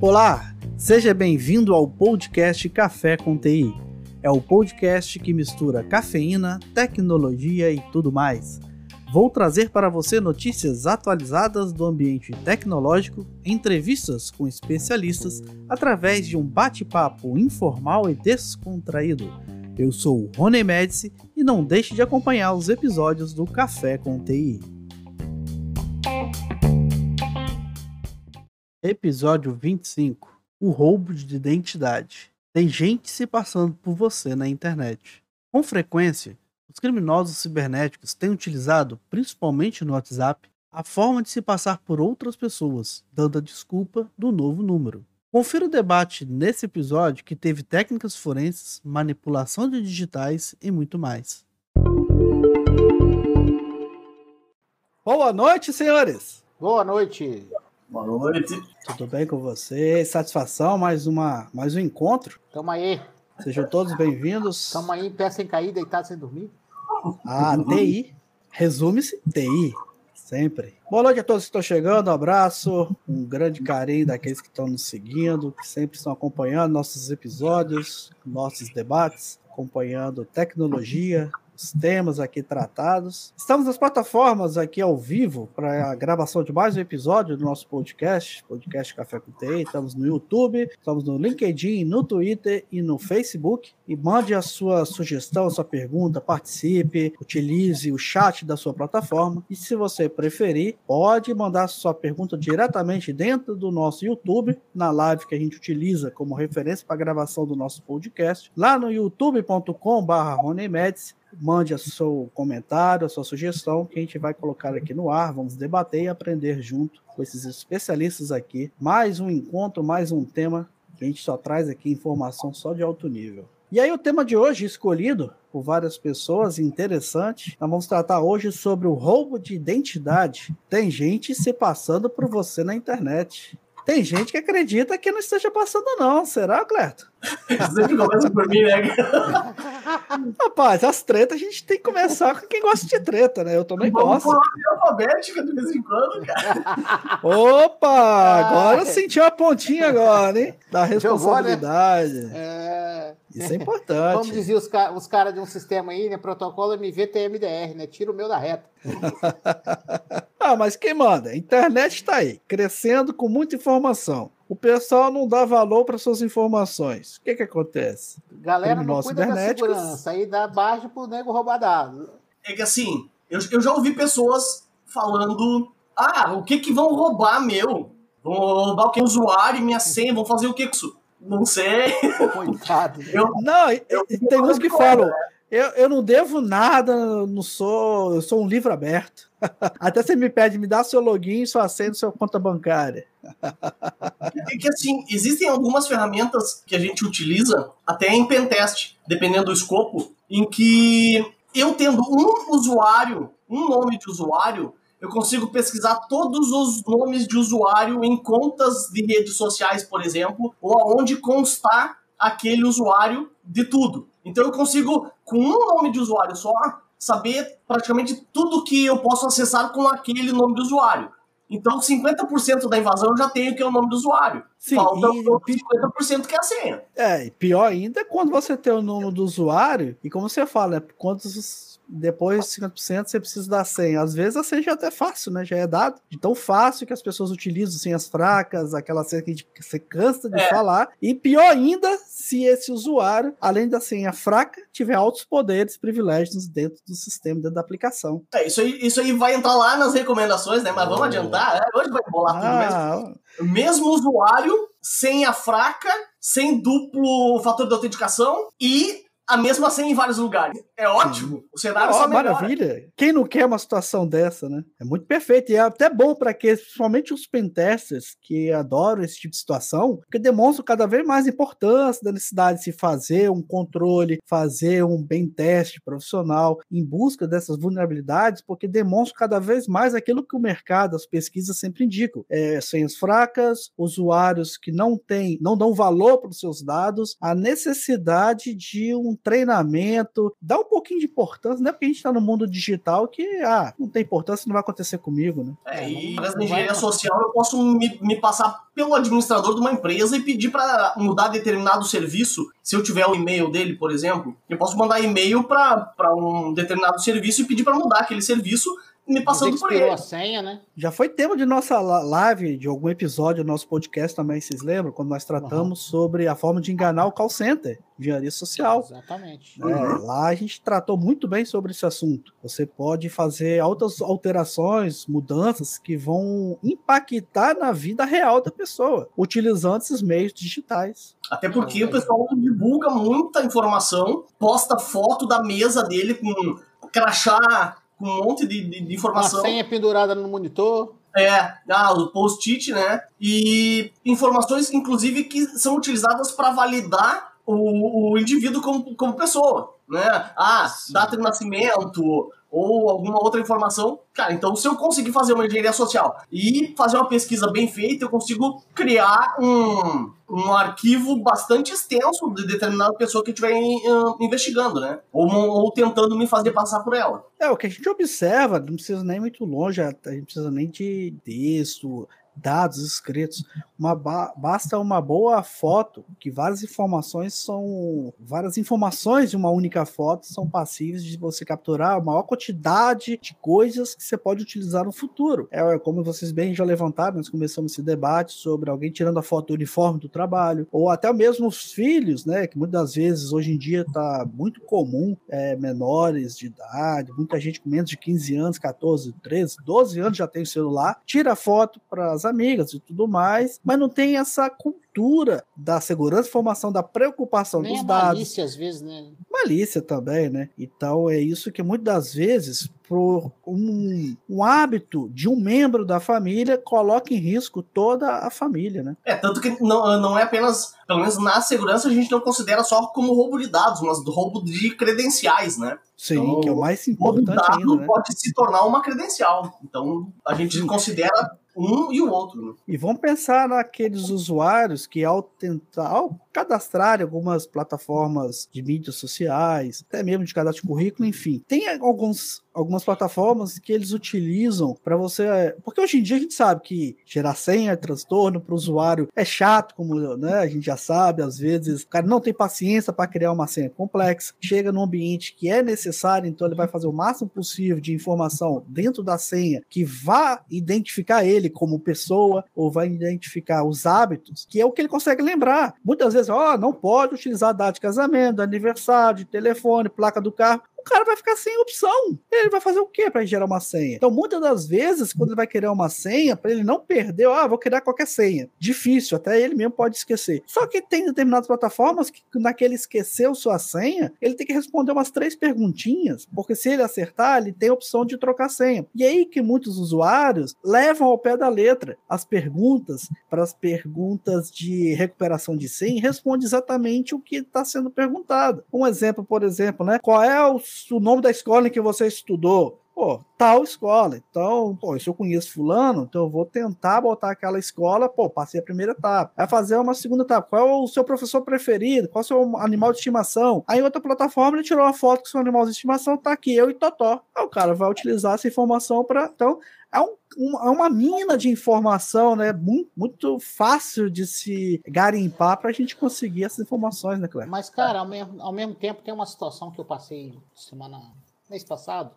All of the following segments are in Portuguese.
Olá, seja bem-vindo ao podcast Café com TI. É o podcast que mistura cafeína, tecnologia e tudo mais. Vou trazer para você notícias atualizadas do ambiente tecnológico, entrevistas com especialistas, através de um bate-papo informal e descontraído. Eu sou o Rony Médici e não deixe de acompanhar os episódios do Café com TI. Episódio 25 O roubo de identidade. Tem gente se passando por você na internet. Com frequência, os criminosos cibernéticos têm utilizado, principalmente no WhatsApp, a forma de se passar por outras pessoas, dando a desculpa do novo número. Confira o debate nesse episódio que teve técnicas forenses, manipulação de digitais e muito mais. Boa noite, senhores! Boa noite! Boa noite! Tudo bem com vocês? Satisfação, mais, uma, mais um encontro. Tamo aí. Sejam todos bem-vindos. Tamo aí em pé sem cair, deitado sem dormir. Ah, TI. Resume-se TI. Sempre. Boa noite a todos que estão chegando. Um abraço, um grande carinho daqueles que estão nos seguindo, que sempre estão acompanhando nossos episódios, nossos debates, acompanhando tecnologia, os temas aqui tratados. Estamos nas plataformas aqui ao vivo para a gravação de mais um episódio do nosso podcast, podcast Café com TI. Estamos no YouTube, estamos no LinkedIn, no Twitter e no Facebook. E mande a sua sugestão, a sua pergunta, participe, utilize o chat da sua plataforma. E se você preferir, pode mandar sua pergunta diretamente dentro do nosso YouTube, na live que a gente utiliza como referência para a gravação do nosso podcast, lá no youtube.com/barra mande o seu comentário, a sua sugestão, que a gente vai colocar aqui no ar. Vamos debater e aprender junto com esses especialistas aqui. Mais um encontro, mais um tema que a gente só traz aqui informação só de alto nível. E aí, o tema de hoje, escolhido por várias pessoas, interessante, nós vamos tratar hoje sobre o roubo de identidade. Tem gente se passando por você na internet. Tem gente que acredita que não esteja passando, não. Será, Cleto? Sempre começa por mim, né? Rapaz, as tretas a gente tem que começar com quem gosta de treta, né? Eu também Vamos gosto. falar de alfabética de vez em quando, cara. Opa! Agora sentiu a pontinha agora, hein? Da Jogou, né? responsabilidade. É... Isso é Como importante. dizia os, ca os caras de um sistema aí, né? Protocolo MVTMDR, né? Tira o meu da reta. ah, mas quem manda? A internet tá aí, crescendo com muita informação. O pessoal não dá valor para suas informações. O que que acontece? Galera não Criminosos cuida da segurança. Aí dá baixo pro nego roubar dados. É que assim, eu, eu já ouvi pessoas falando: ah, o que que vão roubar meu? Vão roubar o que? Usuário e minha senha, vão fazer o que com isso? Não sei. Coitado. Eu, Não, Eu- tem uns que falam, eu, eu não devo nada, não sou, eu sou um livro aberto. Até você me pede, me dá seu login, sua senha, sua conta bancária. é que assim, existem algumas ferramentas que a gente utiliza, até em pentest, dependendo do escopo, em que eu tendo um usuário, um nome de usuário, eu consigo pesquisar todos os nomes de usuário em contas de redes sociais, por exemplo, ou aonde constar aquele usuário de tudo. Então eu consigo, com um nome de usuário só, saber praticamente tudo que eu posso acessar com aquele nome de usuário. Então 50% da invasão eu já tenho que é o nome do usuário. Sim, Falta e- os outros 50% que é a senha. É, e pior ainda é quando você tem o nome do usuário, e como você fala, né, quantos depois de 50% você precisa da senha. Às vezes a senha já é até fácil, né? Já é dado. De tão fácil que as pessoas utilizam senhas fracas, aquela senha que você cansa de É. falar. E pior ainda se esse usuário, além da senha fraca, tiver altos poderes, privilégios dentro do sistema, dentro da aplicação. É, isso, aí, isso aí vai entrar lá nas recomendações, né? Mas vamos Oh. adiantar. é, hoje vai bolar tudo mesmo. Ah, mesmo usuário, senha fraca, sem duplo fator de autenticação e a mesma senha em vários lugares. É ótimo. O cenário Ó, só melhora. maravilha. Quem não quer uma situação dessa, né? É muito perfeito. E é até bom para que, principalmente os pentesters que adoram esse tipo de situação, porque demonstram cada vez mais a importância da necessidade de se fazer um controle, fazer um bem teste profissional em busca dessas vulnerabilidades, porque demonstram cada vez mais aquilo que o mercado, as pesquisas sempre indicam. É, senhas fracas, usuários que não têm, não dão valor para os seus dados, a necessidade de um treinamento, dá um pouquinho de importância, não é porque a gente está no mundo digital que ah, não tem importância, não vai acontecer comigo, né? É, e através da engenharia social eu posso me, me passar pelo administrador de uma empresa e pedir para mudar determinado serviço. Se eu tiver o e-mail dele, por exemplo, eu posso mandar e-mail para um determinado serviço e pedir para mudar aquele serviço me passando por ele. a senha, né? Já foi tema de nossa live, de algum episódio do nosso podcast também, vocês lembram? Quando nós tratamos uhum. sobre a forma de enganar o call center, engenharia social. Exatamente. É, uhum. Lá a gente tratou muito bem sobre esse assunto. Você pode fazer altas alterações, mudanças que vão impactar na vida real da pessoa, utilizando esses meios digitais. Até porque o pessoal divulga muita informação, posta foto da mesa dele com crachá com um monte de, de, de informação. Uma senha pendurada no monitor. É, ah, o post-it, né? E informações, inclusive, que são utilizadas para validar o, o indivíduo como, como pessoa, né? Ah, Sim. data de nascimento, ou alguma outra informação. Cara, então se eu conseguir fazer uma engenharia social e fazer uma pesquisa bem feita, eu consigo criar um, um arquivo bastante extenso de determinada pessoa que estiver uh, investigando, né? Ou, ou tentando me fazer passar por ela. É, o que a gente observa, não precisa nem muito longe, a gente precisa nem de texto, dados escritos. Uma ba basta uma boa foto, que várias informações são. Várias informações de uma única foto são passíveis de você capturar a maior quantidade de coisas que você pode utilizar no futuro. É como vocês bem já levantaram, nós começamos esse debate sobre alguém tirando a foto do uniforme do trabalho, ou até mesmo os filhos, né? Que muitas vezes hoje em dia está muito comum, é, menores de idade, muita gente com menos de 15 anos, 14, 13, 12 anos já tem o celular, tira a foto para as amigas e tudo mais, mas não tem essa cultura da segurança, formação, da preocupação Nem dos dados. Malícia, às vezes, né? Malícia também, né? Então é isso que muitas das vezes, por um, um hábito de um membro da família, coloca em risco toda a família, né? É, tanto que não, não é apenas, pelo menos na segurança, a gente não considera só como roubo de dados, mas roubo de credenciais, né? Sim, então, que é o mais importante. O dado ainda, né? pode se tornar uma credencial. Então a gente Sim. considera um e o outro. Né? E vamos pensar naqueles usuários que, ao tentar, ao cadastrar algumas plataformas de mídias sociais, até mesmo de cadastro de currículo, enfim, tem alguns algumas plataformas que eles utilizam para você. Porque hoje em dia a gente sabe que gerar senha é transtorno para o usuário é chato, como né, a gente já sabe, às vezes o cara não tem paciência para criar uma senha complexa, chega num ambiente que é necessário, então ele vai fazer o máximo possível de informação dentro da senha que vá identificar ele como pessoa ou vai identificar os hábitos, que é o que ele consegue lembrar. Muitas vezes, ó, não pode utilizar data de casamento, aniversário, telefone, placa do carro cara vai ficar sem opção. Ele vai fazer o quê para gerar uma senha? Então, muitas das vezes, quando ele vai querer uma senha, para ele não perder, ah, vou criar qualquer senha. Difícil, até ele mesmo pode esquecer. Só que tem determinadas plataformas que, naquele esqueceu sua senha, ele tem que responder umas três perguntinhas, porque se ele acertar, ele tem a opção de trocar senha. E aí que muitos usuários levam ao pé da letra as perguntas para as perguntas de recuperação de senha e responde exatamente o que está sendo perguntado. Um exemplo, por exemplo, né? Qual é o o nome da escola em que você estudou. Pô, tal escola. Então, pô, se eu conheço fulano, então eu vou tentar botar aquela escola, pô, passei a primeira etapa. Vai fazer uma segunda etapa. Qual é o seu professor preferido? Qual é o seu animal de estimação? Aí, outra plataforma, ele tirou uma foto com seu animal de estimação, tá aqui, eu e Totó. Aí o cara vai utilizar essa informação para. Então, é, um, é uma mina de informação, né? Muito, muito fácil de se garimpar para a gente conseguir essas informações, né, Cleber? Mas, cara, ao mesmo, ao mesmo tempo tem uma situação que eu passei semana mês passado,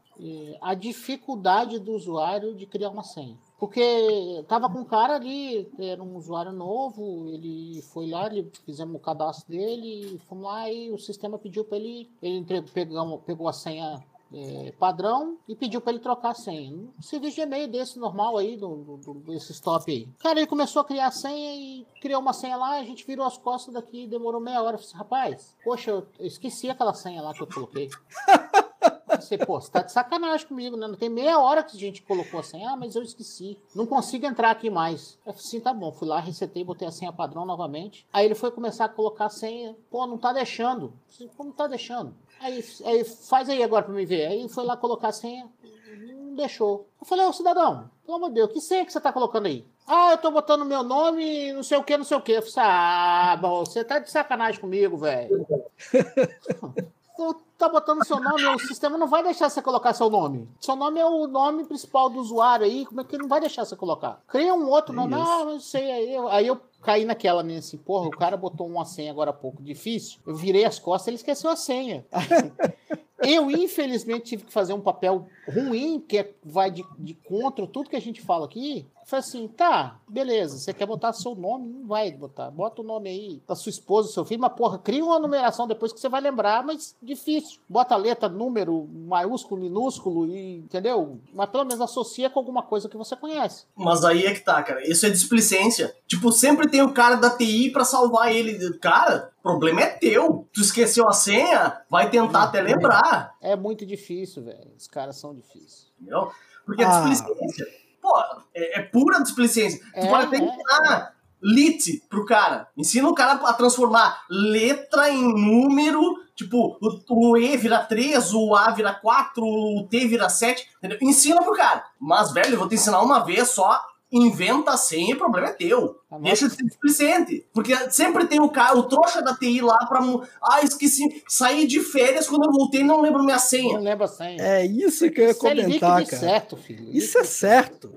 a dificuldade do usuário de criar uma senha. Porque tava com um cara ali, era um usuário novo, ele foi lá, ele, fizemos o cadastro dele, fomos lá e o sistema pediu para ele, ele pegou, pegou a senha é, padrão e pediu para ele trocar a senha. Um serviço de e-mail desse normal aí, do, do, desse stop aí. Cara, ele começou a criar a senha e criou uma senha lá, a gente virou as costas daqui demorou meia hora. Eu falei, assim, rapaz, poxa, eu esqueci aquela senha lá que eu coloquei. Você, pô, você tá de sacanagem comigo, né? Não tem meia hora que a gente colocou a senha. Ah, mas eu esqueci. Não consigo entrar aqui mais. Eu falei assim, tá bom. Fui lá, resetei, botei a senha padrão novamente. Aí ele foi começar a colocar a senha. Pô, não tá deixando. Falei, não tá deixando? Aí, aí faz aí agora pra me ver. Aí foi lá colocar a senha, não deixou. Eu falei, ô cidadão, pelo amor de Deus, que senha que você tá colocando aí? Ah, eu tô botando meu nome, não sei o que, não sei o que. Eu falei, ah, bom, você tá de sacanagem comigo, velho. Tá botando seu nome, o sistema não vai deixar você colocar seu nome. Seu nome é o nome principal do usuário aí, como é que ele não vai deixar você colocar? Cria um outro nome, Isso. ah, não sei, aí eu, aí eu caí naquela minha assim, porra, o cara botou uma senha agora há pouco difícil, eu virei as costas, ele esqueceu a senha. Eu, infelizmente, tive que fazer um papel ruim, que é- vai de, de contra tudo que a gente fala aqui. Falei assim, tá, beleza, você quer botar seu nome? Não vai botar. Bota o nome aí da sua esposa, do seu filho, mas porra, cria uma numeração depois que você vai lembrar, mas difícil. Bota letra, número, maiúsculo, minúsculo, e, entendeu? Mas pelo menos associa com alguma coisa que você conhece. Mas aí é que tá, cara. Isso é displicência. Tipo, sempre tem o cara da TI pra salvar ele. Cara, o problema é teu. Tu esqueceu a senha, vai tentar até lembrar. É muito difícil, velho. Os caras são difíceis. Entendeu? Porque Ah. a displicência, pô, é, é pura displicência. É, tu pode até é. ensinar lit pro cara. Ensina o cara a transformar letra em número. Tipo, o, o E vira 3, o A vira 4, o T vira 7. Entendeu? Ensina pro cara. Mas, velho, eu vou te ensinar uma vez só. Inventa a senha, o problema é teu. Tá bom. Deixa de ser displicente. Porque sempre tem o cara, o trouxa da TI lá pra. Ah, esqueci. Saí de férias quando eu voltei não lembro minha senha. Não lembra a senha. É isso que eu ia Isso é comentar, e cara. certo, filho. Isso é certo.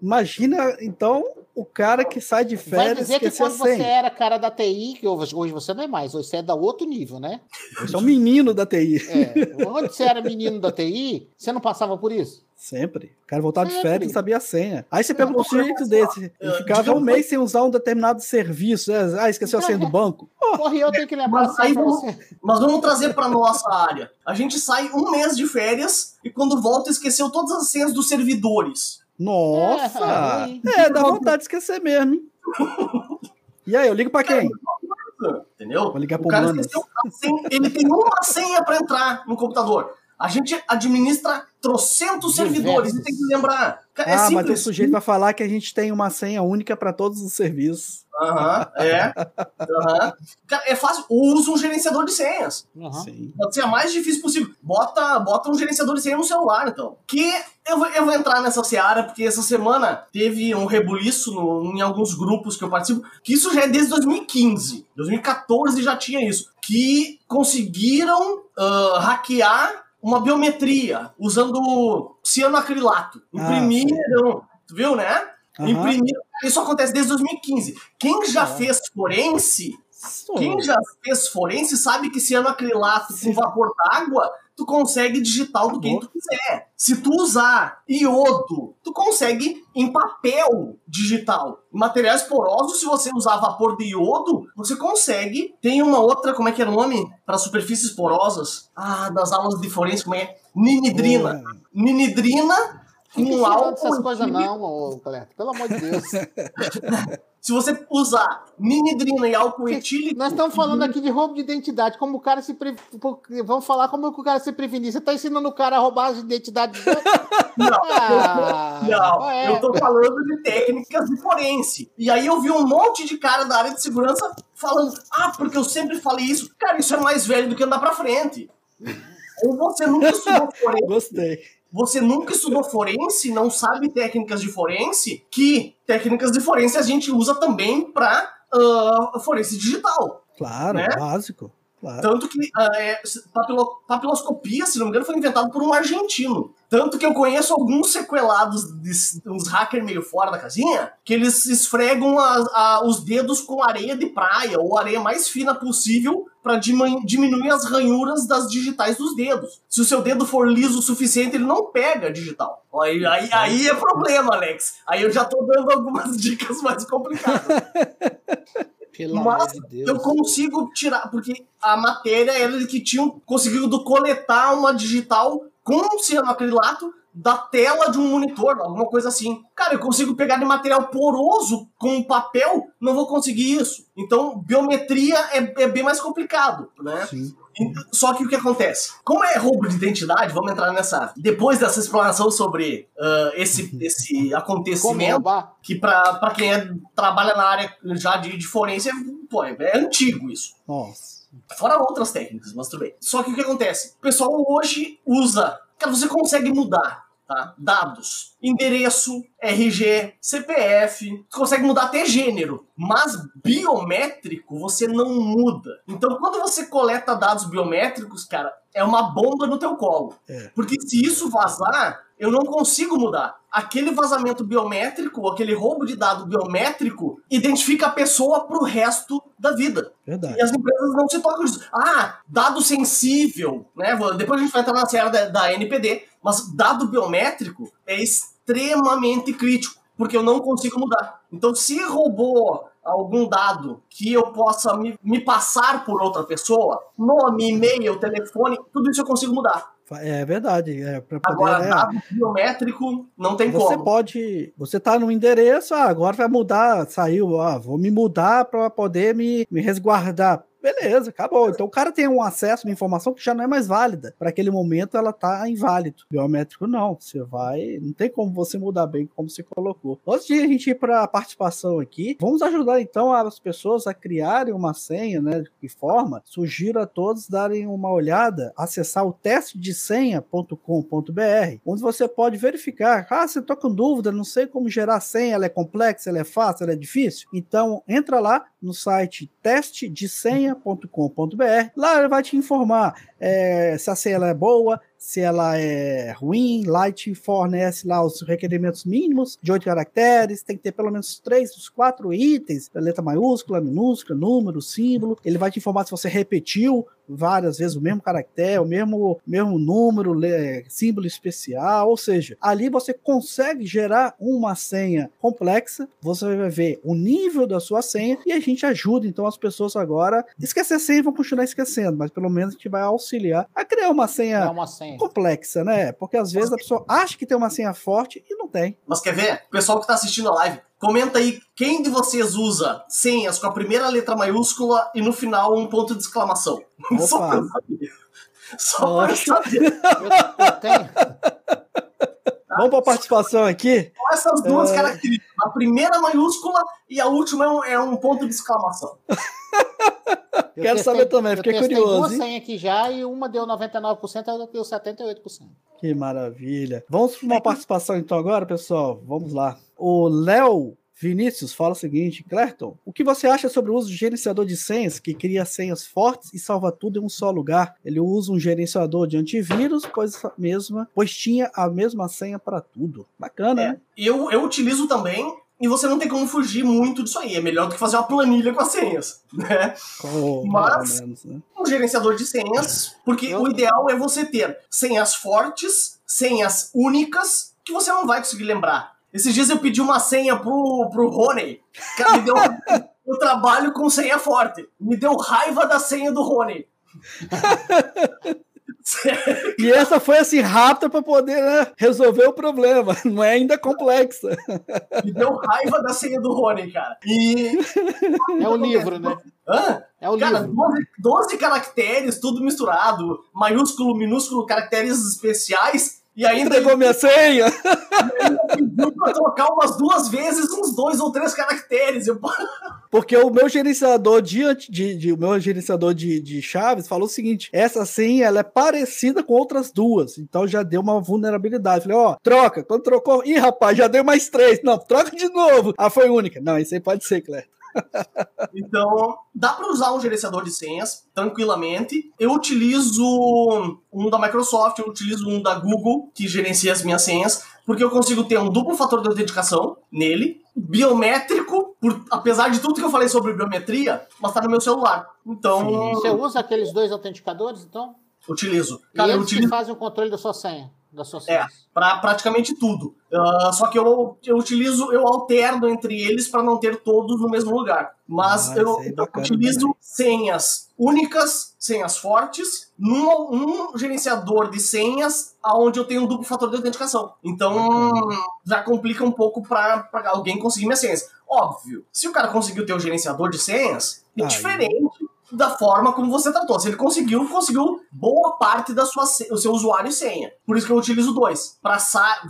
Imagina, então, o cara que sai de Vai férias dizer que esqueceu a quando você senha. era cara da TI, que hoje, você não é mais, hoje você é da outro nível, né? Você é um menino da TI. É, quando você era menino da TI, você não passava por isso? Sempre. O cara voltava de férias e sabia a senha. Aí você pega um sujeito desse. Ele eu- ficava digamos- um mês sem usar um determinado serviço. É, Ah, esqueceu a senha do banco. Porra, e eu tenho que lembrar Mas aí vamos-. Mas vamos trazer pra nossa área. A gente sai um mês de férias e quando volta esqueceu todas as senhas dos servidores. Nossa! É, ruim. É, dá vontade de esquecer mesmo, hein? E aí, eu ligo pra quem? Entendeu? Vou ligar o pro cara Manas. esqueceu ele tem uma senha pra entrar no computador. A gente administra trocentos servidores e tem que lembrar. É Ah, mas o simples. sujeito vai falar que a gente tem uma senha única para todos os serviços. Aham, é. Aham. Cara, é fácil. Usa um gerenciador de senhas. Uhum. Sim. Pode ser a mais difícil possível. Bota, bota um gerenciador de senha no celular, então. Que eu vou, eu vou entrar nessa seara, porque essa semana teve um rebuliço no- em alguns grupos que eu participo, que isso já é desde 2015. 2014 já tinha isso. Que conseguiram ah, hackear uma biometria usando cianoacrilato. Ah, Imprimiram. tu viu, né? Aham. Imprimiram. Isso acontece desde 2015. Quem já É. fez forense. Quem já fez forense sabe que cianoacrilato Sim. com vapor d'água, tu consegue digital do quem tu quiser. Se tu usar iodo, tu consegue em papel digital. Em materiais porosos, se você usar vapor de iodo, você consegue. Tem uma outra, como é que é o nome? Para superfícies porosas. Ah, das aulas de forense, como é? Ninidrina. Ninidrina Precisa álcool. dessas coisas não, ô, Cleto. Pelo amor de Deus. Se você usar ninidrina e álcool etílico. Nós estamos falando aqui de roubo de identidade, como o cara se pre... Vamos falar como o cara se prevenir. Você está ensinando o cara a roubar as identidades? Não, Ah, Não, é. eu tô falando de técnicas de forense. E aí eu vi um monte de cara da área de segurança falando: ah, porque eu sempre falei isso. Cara, isso é mais velho do que andar pra frente. Ou você nunca estudou forense, Gostei. Você nunca estudou forense, não sabe técnicas de forense, que técnicas de forense a gente usa também pra ah, forense digital. Claro, Né? básico. Claro. Tanto que ah, é, papilo- papiloscopia, se não me engano, foi inventado por um argentino. Tanto que eu conheço alguns sequelados, de, uns hackers meio fora da casinha, que eles esfregam a- a- os dedos com areia de praia, ou areia mais fina possível, para diminuir as ranhuras das digitais dos dedos. Se o seu dedo for liso o suficiente, ele não pega a digital. Aí, aí, aí é problema, Alex. Aí eu já tô dando algumas dicas mais complicadas. Pelo Mas amor de Deus. Eu consigo tirar, porque a matéria era que tinham conseguido coletar uma digital com cianoacrilato da tela de um monitor, alguma coisa assim. Cara, eu consigo pegar de material poroso com papel, não vou conseguir isso. Então, biometria é, é bem mais complicado, né? Sim. Só que o que acontece? Como é roubo de identidade, vamos entrar nessa. Depois dessa explanação sobre ah, esse, esse acontecimento que para quem é- trabalha na área já de, de forense, é, pô, é, é antigo isso. Nossa. Fora outras técnicas, mas tudo bem. Só que o que acontece? O pessoal hoje usa. Cara, você consegue mudar tá? Dados. Endereço, RG, CPF, você consegue mudar até gênero, mas biométrico você não muda. Então, quando você coleta dados biométricos, cara, é uma bomba no teu colo. É. Porque se isso vazar, eu não consigo mudar. Aquele vazamento biométrico, aquele roubo de dado biométrico, identifica a pessoa pro resto da vida. Verdade. E as empresas não se tocam disso. Ah, dado sensível, né? Depois a gente vai entrar na série da, da NPD, mas dado biométrico é extremamente crítico, porque eu não consigo mudar. Então, se roubou algum dado que eu possa me, me passar por outra pessoa, nome, e-mail, telefone, tudo isso eu consigo mudar. É verdade. É, poder, agora, é, dado biométrico, não tem você como. Você pode. Você tá no endereço, ah, agora vai mudar, saiu, ah, vou me mudar para poder me, me resguardar. Beleza, acabou. Então o cara tem um acesso uma informação que já não é mais válida. Para aquele momento ela tá inválido. Biométrico não. Você vai. Não tem como você mudar bem como você colocou. Antes de a gente ir para a participação aqui, vamos ajudar então as pessoas a criarem uma senha, né? De que forma? Sugiro a todos darem uma olhada, acessar o teste de senha.com.br, onde você pode verificar. Ah, você tô com dúvida, não sei como gerar senha, ela é complexa, ela é fácil, ela é difícil. Então entra lá no site teste de senha senha.com.br. Lá ele vai te informar é, se a senha é boa, se ela é ruim, Light fornece lá os requerimentos mínimos de oito caracteres, tem que ter pelo menos três dos quatro itens, letra maiúscula, minúscula, número, símbolo. Ele vai te informar se você repetiu várias vezes o mesmo caractere, o mesmo, mesmo número, símbolo especial, ou seja, ali você consegue gerar uma senha complexa, você vai ver o nível da sua senha e a gente ajuda então as pessoas agora esquecer senha vão continuar esquecendo, mas pelo menos a gente vai auxiliar a criar uma senha, uma senha. Complexa, né? Porque às vezes a pessoa acha que tem uma senha forte e não tem. Mas quer ver? O pessoal que está assistindo a live, Comenta aí quem de vocês usa senhas com a primeira letra maiúscula e no final um ponto de exclamação. Opa. Só pra saber. Só pra saber. Eu, eu tenho. Vamos para a participação aqui. Com essas duas é... características. A primeira maiúscula e a última é um, é um ponto de exclamação. Eu Quero saber também, fiquei eu curioso. duas senhas aqui já e uma deu 99%, a outra deu 78%. Que maravilha. Vamos para uma participação então agora, pessoal. Vamos lá. O Léo Vinícius fala o seguinte, Clerton, o que você acha sobre o uso de gerenciador de senhas que cria senhas fortes e salva tudo em um só lugar? Ele usa um gerenciador de antivírus, pois, mesma, pois tinha a mesma senha para tudo. Bacana, é, né? Eu, eu utilizo também e você não tem como fugir muito disso aí. É melhor do que fazer uma planilha com as senhas, né? Oh, Mas menos, né? um gerenciador de senhas, porque o ideal é você ter senhas fortes, senhas únicas, que você não vai conseguir lembrar. Esses dias eu pedi uma senha pro, pro Rony. Cara, me deu. eu trabalho com senha forte. Me deu raiva da senha do Rony. e essa foi assim rápida para poder né, resolver o problema, não é ainda complexa. Me deu raiva da senha do Rony, cara. E é o livro, né? Hã? É o cara, livro. 12, 12 caracteres, tudo misturado, maiúsculo, minúsculo, caracteres especiais e ainda. Entregou minha senha? E ainda pediu pra trocar umas duas vezes uns dois ou três caracteres. Eu... Porque o meu gerenciador de, de, de, o meu gerenciador de, de chaves falou o seguinte: essa senha ela é parecida com outras duas. Então já deu uma vulnerabilidade. Falei, ó, oh, troca. Quando trocou, ih, rapaz, já deu mais três. Não, troca de novo. Ah, foi única. Não, isso aí pode ser, Cleto. Então, dá para usar um gerenciador de senhas tranquilamente. Eu utilizo um da Microsoft, eu utilizo um da Google, que gerencia as minhas senhas, porque eu consigo ter um duplo fator de autenticação nele, biométrico, por, apesar de tudo que eu falei sobre biometria, mas tá no meu celular. Então. Sim. Você usa aqueles dois autenticadores, então? Utilizo. Cara, e eles eu utilizo... fazem o controle da sua senha da sua É, para praticamente tudo. Uh, só que eu, eu utilizo, eu alterno entre eles para não ter todos no mesmo lugar. Mas ah, eu, é eu utilizo também. senhas únicas, senhas fortes, num, num gerenciador de senhas onde eu tenho um duplo fator de autenticação. Então bacana. já complica um pouco para alguém conseguir minhas senhas. Óbvio, se o cara conseguiu ter o um gerenciador de senhas, é ah, diferente da forma como você tratou. Se ele conseguiu, conseguiu boa parte da sua o seu usuário e senha. Por isso que eu utilizo dois para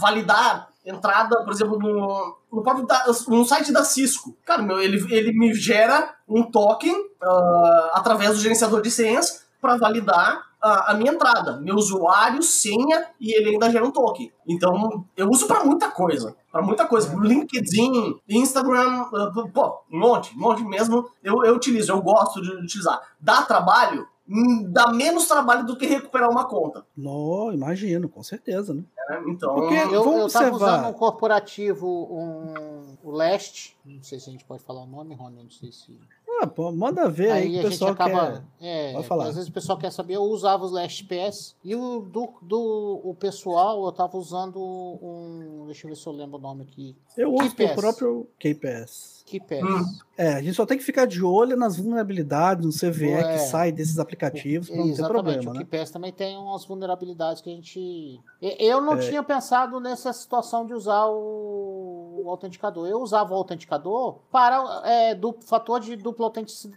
validar entrada, por exemplo, no, no próprio no site da Cisco. Cara, meu, ele, ele me gera um token uh, através do gerenciador de senhas para validar a, a, minha entrada, meu usuário, senha e ele ainda gera um token. Então, eu uso para muita coisa. Para muita coisa. LinkedIn, Instagram, uh, pô, um monte, um monte mesmo. Eu, eu utilizo, eu gosto de utilizar. Dá trabalho? Hum, dá menos trabalho do que recuperar uma conta. Não, imagino, com certeza, né? É, então, Porque eu, estava usando um corporativo, um, o Leste, não sei se a gente pode falar o nome, Rony, não sei se... Ah, pô, manda ver aí, aí o pessoal acaba, quer... É, Pode falar. Às vezes o pessoal quer saber, eu usava os Last PS e o do, do o pessoal eu tava usando um, deixa eu ver se eu lembro o nome aqui. Eu uso o próprio KPS. KPS. Hum. É, a gente só tem que ficar de olho nas vulnerabilidades, no CVE é. que sai desses aplicativos para não ter problema, o né? O KPS também tem umas vulnerabilidades que a gente... Eu não é. tinha pensado nessa situação de usar o, o autenticador. Eu usava o autenticador para é, do fator de dupla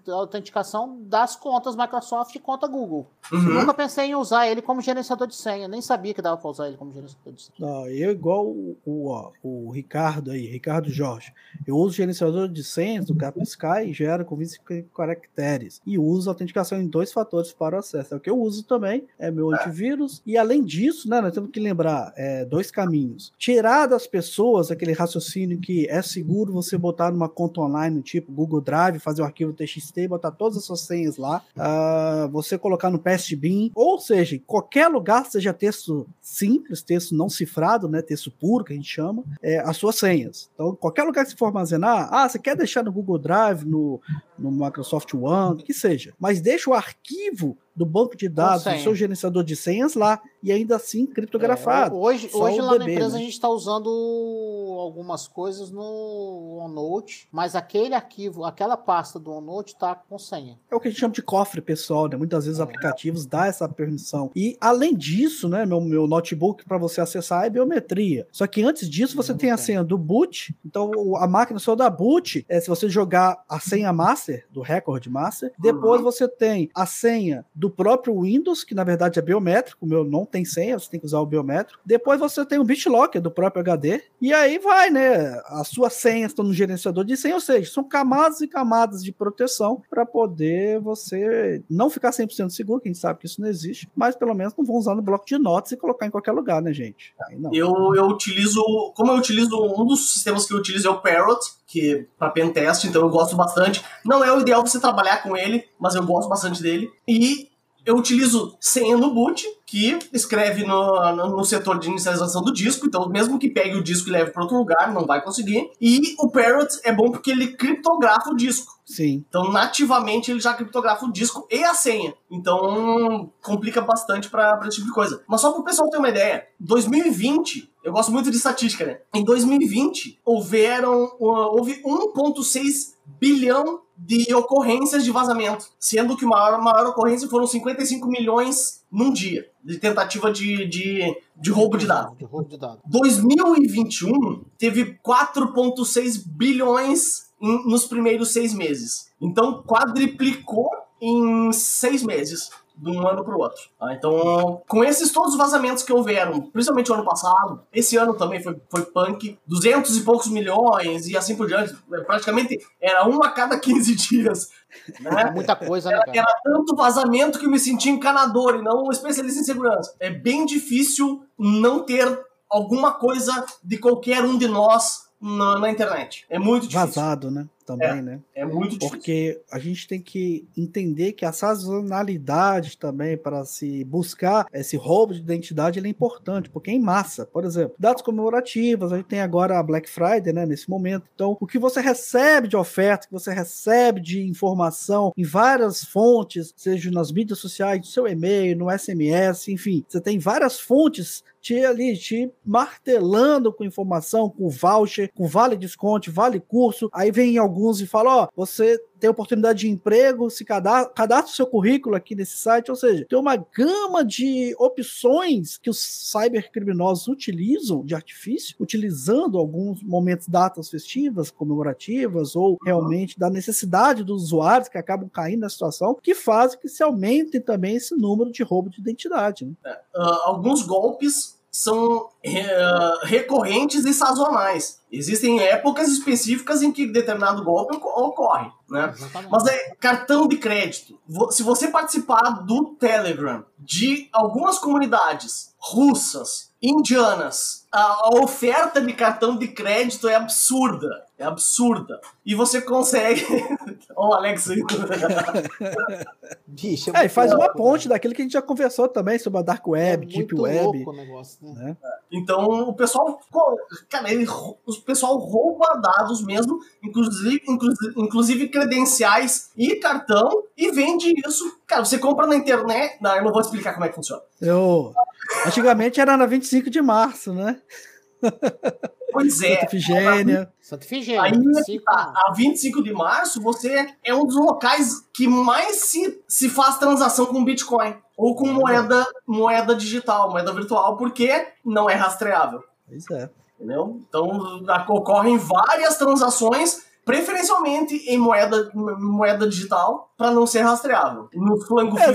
autenticação das contas Microsoft e conta Google. Uhum. Nunca pensei em usar ele como gerenciador de senha. Nem sabia que dava para usar ele como gerenciador de senha. Não, eu igual o, o, o, Ricardo aí, Ricardo Jorge. Eu uso gerenciador de senhas do Sky e gera com 20 caracteres. E uso autenticação em dois fatores para o acesso. É o que eu uso também, é meu antivírus. E além disso, né, nós temos que lembrar é, dois caminhos. Tirar das pessoas aquele raciocínio que é seguro você botar numa conta online, tipo Google Drive, fazer o arquivo TXT, botar todas as suas senhas lá, uh, você colocar no PestBin, ou seja, em qualquer lugar, seja texto simples, texto não cifrado, né, texto puro que a gente chama, é, as suas senhas. Então, qualquer lugar que você for armazenar, ah, você quer deixar no Google Drive, no, no Microsoft One, que seja, mas deixa o arquivo do banco de dados, do seu gerenciador de senhas lá, e ainda assim criptografado. É, hoje hoje lá DB, na empresa né? a gente está usando algumas coisas no OneNote, mas aquele arquivo, aquela pasta do OneNote está com senha. É o que a gente chama de cofre pessoal, né? Muitas vezes é. aplicativos dá essa permissão. E além disso, né, meu, meu notebook para você acessar é biometria. Só que antes disso você tem a senha do boot, então a máquina só da boot, é, se você jogar a senha master, do record master, depois uhum. você tem a senha do próprio Windows, que na verdade é biométrico, o meu não tem senha, você tem que usar o biométrico. Depois você tem o BitLocker do próprio HD, e aí vai, né? As suas senhas estão no gerenciador de senha, ou seja, são camadas e camadas de proteção para poder você não ficar 100% seguro, que a gente sabe que isso não existe, mas pelo menos não vão usar no bloco de notas e colocar em qualquer lugar, né, gente? Eu, eu utilizo, como eu utilizo, um dos sistemas que eu utilizo é o Parrot, que para pentest, então eu gosto bastante. Não é o ideal você trabalhar com ele, mas eu gosto bastante dele. E eu utilizo senha no boot, que escreve no, no, no, setor de inicialização do disco, então mesmo que pegue o disco e leve para outro lugar, não vai conseguir. E o Parrot é bom porque ele criptografa o disco. Sim. Então, nativamente, ele já criptografa o disco e a senha. Então, complica bastante para esse tipo de coisa. Mas só para o pessoal ter uma ideia, 2020, eu gosto muito de estatística, né? Em 2020, houveram, houve 1,6 bilhão de ocorrências de vazamento, sendo que a maior, maior ocorrência foram 55 milhões num dia de tentativa de, de, de roubo de dados. De roubo de dados. 2021 teve 4,6 bilhões em, nos primeiros seis meses. Então quadriplicou em seis meses de um ano para o outro. Tá? Então, com esses todos os vazamentos que houveram, principalmente o ano passado, esse ano também foi, foi punk, 200 e poucos milhões e assim por diante, praticamente era um a cada 15 dias. Né? Muita coisa, né, cara? Era, tanto vazamento que eu me senti encanador e não um especialista em segurança. É bem difícil não ter alguma coisa de qualquer um de nós na, na internet. É muito difícil. Vazado, né? Também, é, né? É muito difícil. Porque a gente tem que entender que a sazonalidade também para se buscar esse roubo de identidade é importante, porque é em massa, por exemplo, dados comemorativos, a gente tem agora a Black Friday, né, nesse momento. Então, o que você recebe de oferta, que você recebe de informação em várias fontes, seja nas mídias sociais, no seu e-mail, no SMS, enfim, você tem várias fontes te ali, te martelando com informação, com voucher, com vale desconto, vale curso. Aí vem alguns e falam: Ó, você tem oportunidade de emprego, se cadastra, cadastra o seu currículo aqui nesse site, ou seja, tem uma gama de opções que os cybercriminosos utilizam de artifício, utilizando alguns momentos, datas festivas, comemorativas, ou realmente da necessidade dos usuários que acabam caindo na situação, que fazem que se aumente também esse número de roubo de identidade. Né? É, uh, alguns golpes são uh, recorrentes e sazonais. Existem épocas específicas em que determinado golpe ocorre, né? Mas é cartão de crédito. Se você participar do Telegram de algumas comunidades russas, indianas, a oferta de cartão de crédito é absurda. É absurda. E você consegue. Olha o Alex aí. Bicho, é, é e faz uma ponte daquilo que a gente já conversou também sobre a Dark Web, é Deep Web. O negócio, né? né? Então o pessoal. Cara, ele, o pessoal rouba dados mesmo, inclusive, inclusive, credenciais e cartão, e vende isso. Cara, você compra na internet. Não, eu não vou explicar como é que funciona. Eu. Antigamente era na 25 de março, né? Pois é. Santa Figênia. Santa Figênia. Aí, 25... tá, a 25 de março, você é um dos locais que mais se, se faz transação com Bitcoin. Ou com moeda, moeda digital, moeda virtual, porque não é rastreável. Pois é. Entendeu? Então, ocorrem várias transações preferencialmente em moeda, moeda digital, para não ser rastreável. No flango é,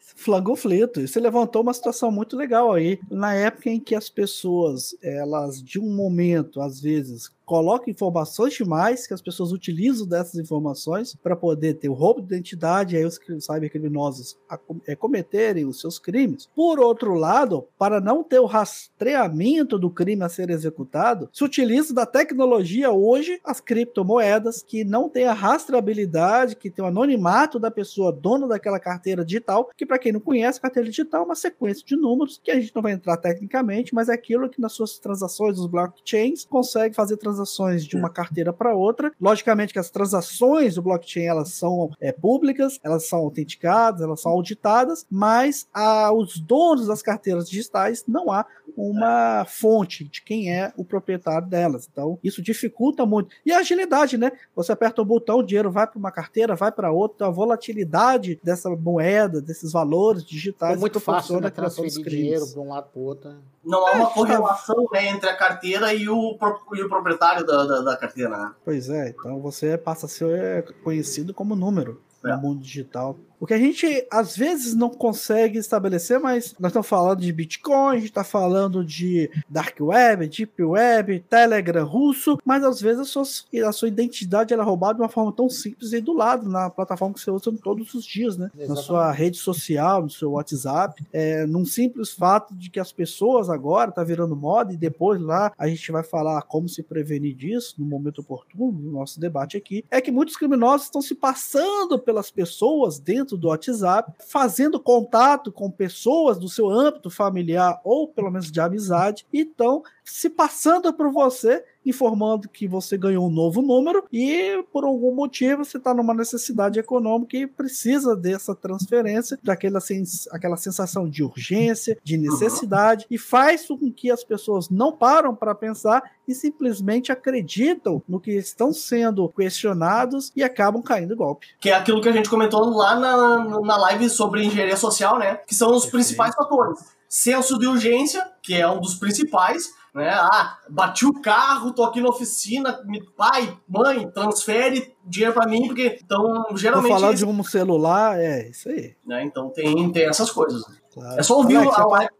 Flangoflito. Você levantou uma situação muito legal aí. Na época em que as pessoas, elas, de um momento, às vezes, coloca informações demais que as pessoas utilizam dessas informações para poder ter o roubo de identidade e aí os cybercriminosos é, cometerem os seus crimes. Por outro lado, para não ter o rastreamento do crime a ser executado, se utiliza da tecnologia hoje as criptomoedas que não tem a rastreabilidade, que tem o anonimato da pessoa dona daquela carteira digital, que para quem não conhece, carteira digital é uma sequência de números que a gente não vai entrar tecnicamente, mas é aquilo que nas suas transações, os blockchains, consegue fazer transações transações de uma carteira para outra. Logicamente que as transações do blockchain elas são é, públicas, elas são autenticadas, elas são auditadas, mas a, os donos das carteiras digitais não há uma fonte de quem é o proprietário delas. Então, isso dificulta muito. E a agilidade, né? Você aperta o botão, o dinheiro vai para uma carteira, vai para outra, então a volatilidade dessa moeda, desses valores digitais. É muito fácil né, transferir dinheiro para um lado para o outro. Né? Não há uma é, correlação né, entre a carteira e o, e o proprietário da, da, da, carteira, né? Pois é, então você passa a ser conhecido como número é. no mundo digital. O que a gente às vezes não consegue estabelecer, mas nós estamos falando de Bitcoin, a gente está falando de Dark Web, Deep Web, Telegram russo, mas às vezes a sua, a sua identidade é roubada de uma forma tão simples e do lado, na plataforma que você usa todos os dias, né? Exatamente. Na sua rede social, no seu WhatsApp, é, num simples fato de que as pessoas agora tá virando moda e depois lá a gente vai falar como se prevenir disso no momento oportuno, no nosso debate aqui, é que muitos criminosos estão se passando pelas pessoas dentro dentro do WhatsApp, fazendo contato com pessoas do seu âmbito familiar ou pelo menos de amizade, então se passando por você informando que você ganhou um novo número e por algum motivo você está numa necessidade econômica e precisa dessa transferência, daquela sens aquela sensação de urgência, de necessidade uhum. e faz com que as pessoas não param para pensar e simplesmente acreditam no que estão sendo questionados e acabam caindo golpe. Que é aquilo que a gente comentou lá na, na live sobre engenharia social, né? Que são os Perfeito. principais fatores. Senso de urgência, que é um dos principais, né? Ah, bati o carro, tô aqui na oficina, pai, mãe, transfere dinheiro para mim, porque então geralmente. Vou falar de um celular, é isso aí. Né? Então tem, tem essas coisas. Claro. É só ouvir Alex, a live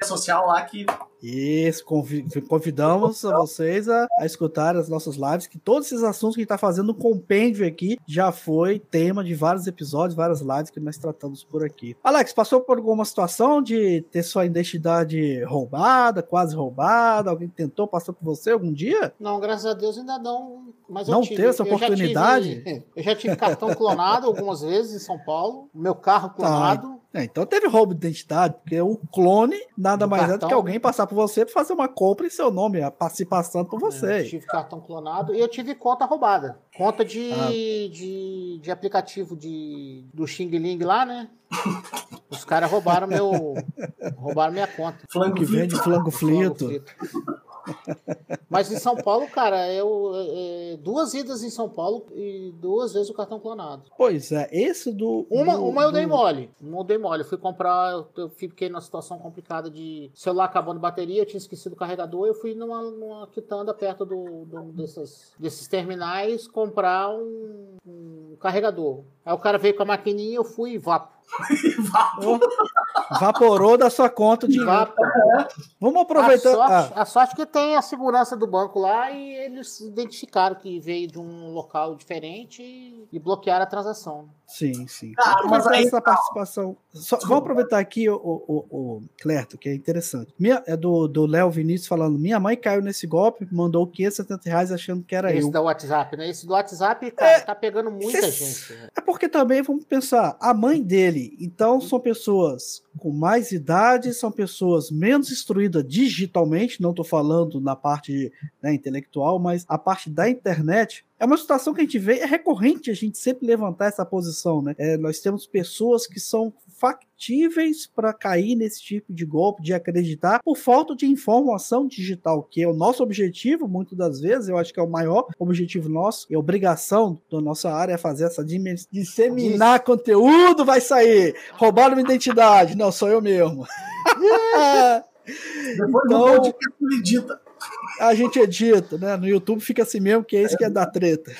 do social lá que isso, convidamos vocês a, a escutar as nossas lives, que todos esses assuntos que a gente está fazendo no compêndio aqui já foi tema de vários episódios, várias lives que nós tratamos por aqui. Alex, passou por alguma situação de ter sua identidade roubada, quase roubada? Alguém tentou, passou por você algum dia? Não, graças a Deus ainda não. Mas não teve essa oportunidade? Eu já, tive, eu já tive cartão clonado algumas vezes em São Paulo, meu carro tá. clonado. Tá. É, então teve roubo de identidade, porque o clone nada mais é do que alguém passar por você para fazer uma compra em seu nome, se passando por você. É, eu tive cartão clonado e eu tive conta roubada. Conta de, ah. de, de, aplicativo de, do Xing Ling lá, né? Os caras roubaram meu. roubaram minha conta. Flango que vende flango flito. Mas em São Paulo, cara, eu é, duas idas em São Paulo e duas vezes o cartão clonado. Pois é, esse do. Uma, do, uma eu dei mole. Uma eu dei mole. Eu fui comprar, eu fiquei numa situação complicada de celular acabando bateria, eu tinha esquecido o carregador, eu fui numa, numa quitanda perto do, do desses, desses terminais comprar um, um carregador. Aí o cara veio com a maquininha, eu fui e vapo. Vaporou da sua conta de Vapo. Vamos aproveitar. A sorte, Ah, a sorte que tem a segurança do banco lá e eles identificaram que veio de um local diferente e, bloquearam a transação. sim, sim. Ah, Vamos mas aproveitar aí essa tá. participação. Só- vamos aproveitar aqui o, o, o, o Clerto, que é interessante. Minha, é do do Léo Vinícius falando: minha mãe caiu nesse golpe, mandou 570 reais achando que era Esse eu. da WhatsApp, né? Esse do WhatsApp, cara, tá pegando muita cê- gente. né? É porque também, vamos pensar, a mãe dele, então são pessoas com mais idade, são pessoas menos instruídas digitalmente, não estou falando na parte né, intelectual, mas a parte da internet. É uma situação que a gente vê, é recorrente a gente sempre levantar essa posição, né? É, nós temos pessoas que são factíveis para cair nesse tipo de golpe, de acreditar, por falta de informação digital, que é o nosso objetivo, muitas das vezes, eu acho que é o maior objetivo nosso, e obrigação da nossa área é fazer essa disseminar conteúdo, vai sair, roubaram minha identidade, não, sou eu mesmo. Depois Então- do podcast ele edita. A gente edita, né? No YouTube fica assim mesmo, que é isso que é da treta.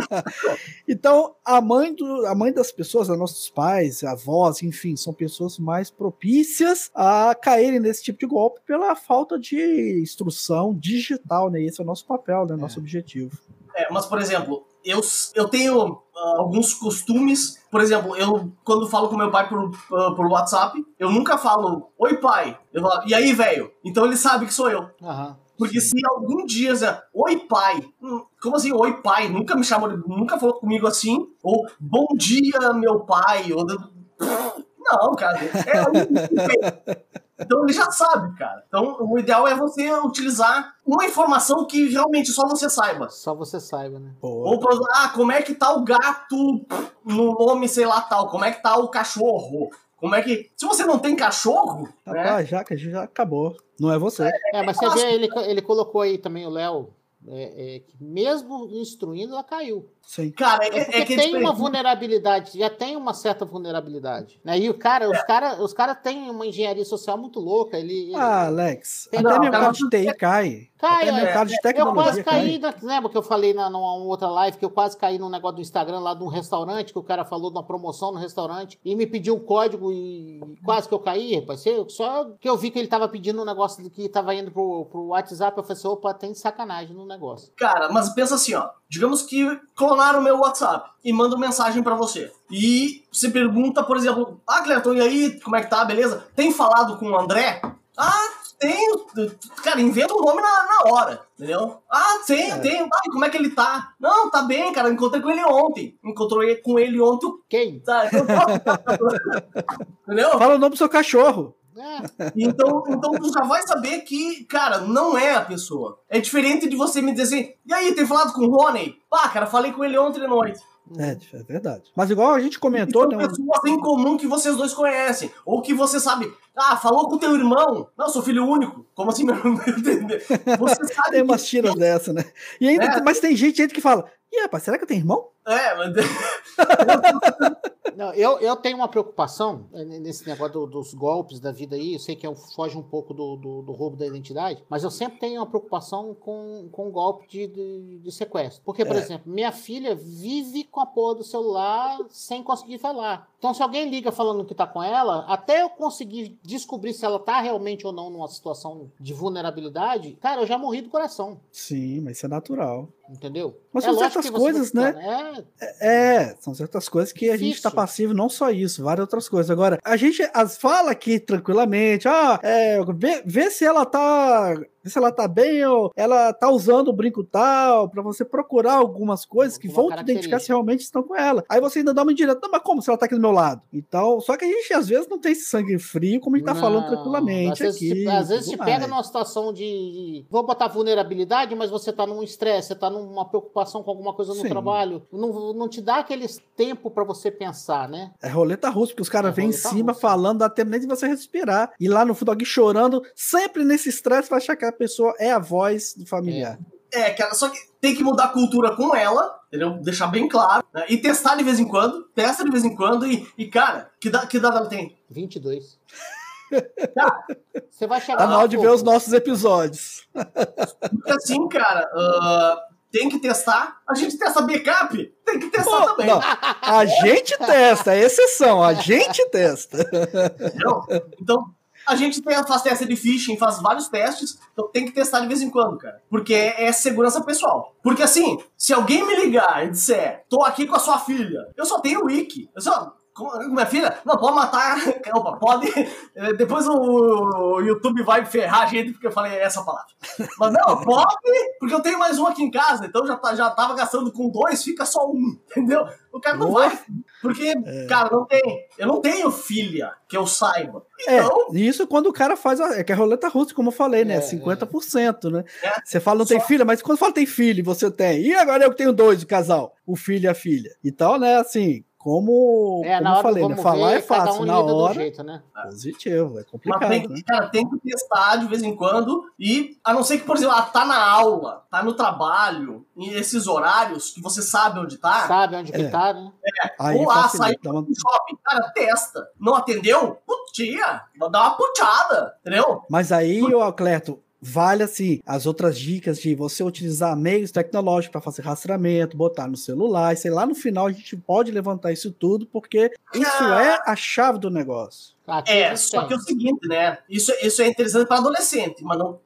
então, a mãe, do, a mãe das pessoas, nossos pais, avós, enfim, são pessoas mais propícias a caírem nesse tipo de golpe pela falta de instrução digital, né? Esse é o nosso papel, né? Nosso objetivo. É, mas, por exemplo, eu, eu tenho ah, alguns costumes. Por exemplo, eu quando falo com meu pai por, ah, por WhatsApp, eu nunca falo, oi pai. Eu falo, e aí, velho? Então ele sabe que sou eu. Aham. Porque se algum dia, oi pai, Hum, como assim, oi pai? Nunca me chamou, nunca falou comigo assim. Ou bom dia, meu pai. Ou, não, cara. É, um- então ele já sabe, cara. Então o ideal é você utilizar uma informação que realmente só você saiba. Só você saiba, né? Ou, pra- ah, como é que tá o gato no nome, sei lá, tal? Como é que tá o cachorro? Como é que. Se você não tem cachorro, né? rapaz, já, que já acabou. Não é você. É, mas você vê, ele, ele colocou aí também o Léo, é, é, que mesmo instruindo, ela caiu. Sim. Cara, é, É é porque que é tem uma vulnerabilidade, já tem uma certa vulnerabilidade. Né? E o cara, os caras os cara têm uma engenharia social muito louca. Ele, ele- Ah, Alex, Tem- até Não, meu cara, caso de TI cai. Cai, até meu é, caso de eu tecnologia quase caí, cai. na, lembra que eu falei na, numa outra live que eu quase caí num negócio do Instagram lá de um restaurante, que o cara falou de uma promoção no restaurante e me pediu um código e quase que eu caí, rapaz. Só que eu vi que ele tava pedindo um negócio que tava indo pro, pro WhatsApp, eu falei assim, opa, tem sacanagem no negócio. Cara, mas pensa assim, ó. Digamos que clonaram o meu WhatsApp e mandam mensagem pra você. E você pergunta, por exemplo, ah, Cleiton, e aí, como é que tá? Beleza? Tem falado com o André? Ah, tenho. Cara, inventa o nome na, na hora, entendeu? Ah, tenho, É. tenho. Ah, como é que ele tá? Não, tá bem, cara. Encontrei com ele ontem. Encontrei com ele ontem. Quem? Tá, então, entendeu? Fala o nome do seu cachorro. É, Então, então tu já vai saber que, cara, não é a pessoa. É diferente de você me dizer assim, e aí, tem falado com o Rony? Pá, cara, falei com ele ontem à noite. É, é verdade. Mas igual a gente comentou, São né? um- pessoas em comum que vocês dois conhecem. Ou que você sabe, ah, falou com teu irmão. Não, sou filho único. Como assim, meu irmão? Você sabe Tem umas tiras dessa, né? E ainda, É. Mas tem gente, gente que fala: Ih, rapaz, será que eu tenho irmão? É, mas... Não, eu, eu tenho uma preocupação eh, nesse negócio do- dos golpes da vida aí. Eu sei que eu foge um pouco do, do, do roubo da identidade, mas eu sempre tenho uma preocupação com, com golpe de, de, de sequestro. Porque, por É. exemplo, minha filha vive com a porra do celular sem conseguir falar. Então, se alguém liga falando que tá com ela, até eu conseguir descobrir se ela tá realmente ou não numa situação de vulnerabilidade, cara, eu já morri do coração. Sim, mas isso é natural. Entendeu? Mas é são certas coisas, não- né? É, É, são certas coisas que a gente tá Difícil. passivo, não só isso, várias outras coisas. Agora, a gente as fala aqui tranquilamente, ah, é, vê, vê se ela tá. Vê se ela tá bem ou ela tá usando o brinco tal, pra você procurar algumas coisas que Alguma vão te identificar se realmente estão com ela. Aí você ainda dá uma indireta, não, mas como se ela tá aqui do meu lado? Então, só que a gente às vezes não tem esse sangue frio, como a gente tá falando tranquilamente às vezes aqui. te- às vezes te pega numa situação de. Vou botar vulnerabilidade, mas você tá num estresse, você tá numa preocupação com alguma coisa no Sim. trabalho. Não, não te dá aquele tempo pra você pensar, né? É roleta russa, porque os caras É vêm em cima russa. falando, dá tempo nem de você respirar. E lá no fundo alguém chorando, sempre nesse estresse, vai achar que a pessoa é a voz do familiar. É, cara, só que tem que mudar a cultura com ela, entendeu? Deixar bem claro. né? E testar de vez em quando, testa de vez em quando e, e cara, que, da, que dado ela tem? 22. Cara, Você vai chegar Tá na hora de pô, ver os nossos episódios. Assim, cara, ah, tem que testar. A gente testa backup, tem que testar Pô, também. Não, a gente testa, é exceção, a gente testa. Entendeu? Então, a gente tem, faz teste de phishing, faz vários testes, então tem que testar de vez em quando, cara. Porque é, segurança pessoal. Porque assim, se alguém me ligar e disser, tô aqui com a sua filha, eu só tenho o wiki. Eu só, minha filha? Não, pode matar. Opa, pode. Depois o YouTube vai ferrar a gente porque eu falei essa palavra. Mas não, pode, porque eu tenho mais um aqui em casa, então já, tá, já tava gastando com dois, fica só um, entendeu? O cara não Boa. vai. Porque, é. cara, não tem. Eu não tenho filha que eu saiba. É, então... É, isso quando o cara faz. A, é que é a roleta russa, como eu falei, né? É, 50%, né? É. Você fala não Só... tem filha, mas quando fala tem filho, você tem. E agora eu que tenho dois, o casal, o filho e a filha. Então, né, assim, como, é, como eu falei, né? falar ver, é fácil, um na hora, jeito, né? positivo, é complicado. Mas tem, né? cara, tem que testar de vez em quando e, a não ser que, por exemplo, ah, tá na aula, tá no trabalho, em esses horários que você sabe onde tá. Sabe onde é. que tá, né? É. Aí Ou lá, sair do uma... shopping, cara, testa. Não atendeu? Putia, dá uma puteada, entendeu? Mas aí, ô Cleto, vale assim as outras dicas de você utilizar meios tecnológicos para fazer rastreamento, botar no celular, e sei lá, no final a gente pode levantar isso tudo, porque isso é a chave do negócio. é, só que é o seguinte, né? Isso, isso é interessante para adolescente, mas não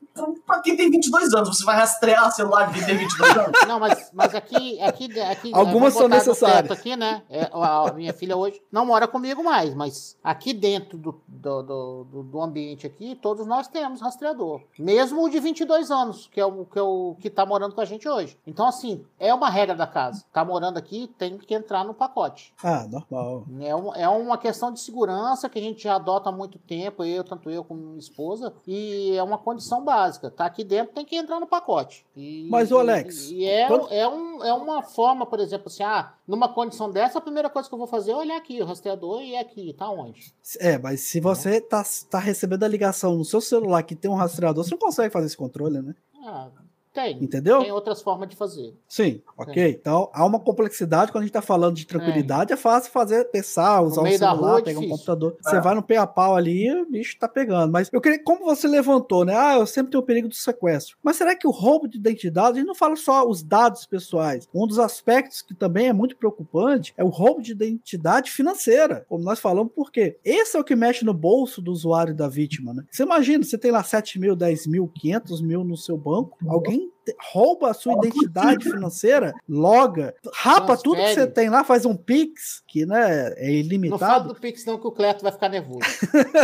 Pra quem tem 22 anos, você vai rastrear celular de quem tem 22 anos? Não, mas, mas aqui, aqui, aqui. Algumas são necessárias. Aqui, né? É, a minha filha hoje não mora comigo mais, mas aqui dentro do, do, do, do, ambiente aqui, todos nós temos rastreador. Mesmo o de 22 anos, que é o que, é o, que tá morando com a gente hoje. Então, assim, é uma regra da casa. Tá morando aqui, tem que entrar no pacote. Ah, normal. É, um, é uma questão de segurança que a gente já adota há muito tempo, eu, tanto eu como minha esposa, e é uma condição básica básica. Tá aqui dentro, tem que entrar no pacote. E, Mas, o Alex. E, e é, quando... é, um, é uma forma, por exemplo, assim, ah, numa condição dessa, a primeira coisa que eu vou fazer é olhar aqui, o rastreador, e é aqui, tá onde? É, mas se você tá, tá recebendo a ligação no seu celular que tem um rastreador, você não consegue fazer esse controle, né? Ah, tem. Entendeu? Tem outras formas de fazer. Sim, ok. Tem. Então, há uma complexidade. Quando a gente está falando de tranquilidade, é fácil fazer, pensar, usar o celular, é pegar um computador. É. Você vai no pé a pau ali e o bicho tá pegando. Mas eu queria, como você levantou, né? Ah, eu sempre tenho o perigo do sequestro. Mas será que o roubo de identidade, a gente não fala só os dados pessoais. Um dos aspectos que também é muito preocupante é o roubo de identidade financeira. Como nós falamos, por quê? Esse é o que mexe no bolso do usuário da vítima, né? Você imagina, você tem lá 7 mil, 10 mil, 500 mil no seu banco, alguém rouba a sua identidade financeira, loga, rapa Transfere. tudo que você tem lá, faz um Pix, que né, é ilimitado. Não fala do Pix não, que o Cleto vai ficar nervoso.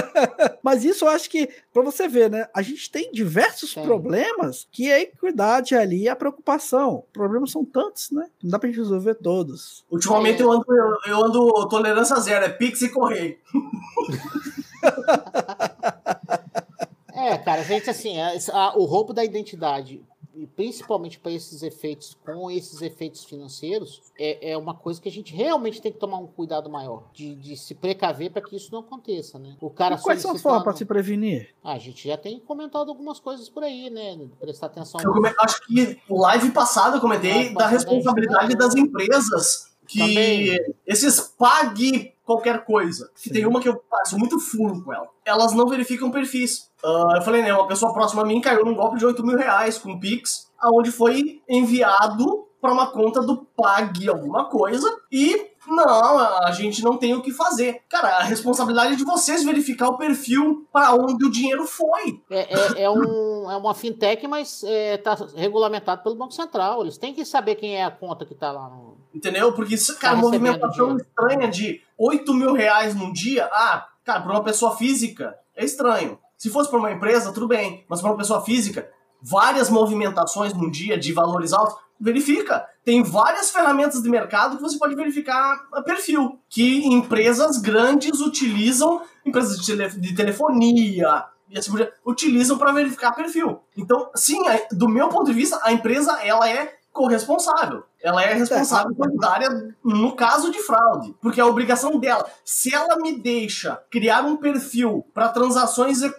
Mas isso eu acho que, para você ver, né, a gente tem diversos tem. problemas que a equidade ali e a preocupação. Problemas são tantos, né? Não dá pra gente resolver todos. Ultimamente é. eu, ando, eu ando tolerância zero, é Pix e correio. É, cara, gente, assim, a, a, o roubo da identidade principalmente para esses efeitos, com esses efeitos financeiros, é, é uma coisa que a gente realmente tem que tomar um cuidado maior, de, de se precaver para que isso não aconteça, né? O cara e quais são as formas para se prevenir? Ah, a gente já tem comentado algumas coisas por aí, né? Prestar atenção. Eu come... acho que o live passado eu comentei live da responsabilidade das empresas que Também. esses pague qualquer coisa. Que tem uma que eu passo muito fundo com ela. Elas não verificam perfis. Uh, eu falei, né, uma pessoa próxima a mim caiu num golpe de 8 mil reais com Pix, aonde foi enviado para uma conta do Pag alguma coisa e não, a gente não tem o que fazer. Cara, a responsabilidade é de vocês verificar o perfil para onde o dinheiro foi. É, é, é, um, é uma fintech, mas está é, regulamentado pelo Banco Central. Eles têm que saber quem é a conta que está lá no. Entendeu? Porque isso, cara, tá movimentação estranha de 8 mil reais num dia, ah, cara, para uma pessoa física é estranho. Se fosse para uma empresa, tudo bem, mas para uma pessoa física, várias movimentações num dia de valores altos, verifica. Tem várias ferramentas de mercado que você pode verificar perfil, que empresas grandes utilizam, empresas de, tele, de telefonia, e assim utilizam para verificar perfil. Então, sim, do meu ponto de vista, a empresa ela é corresponsável. Ela é responsável solidária no caso de fraude, porque é a obrigação dela. Se ela me deixa criar um perfil para transações uh,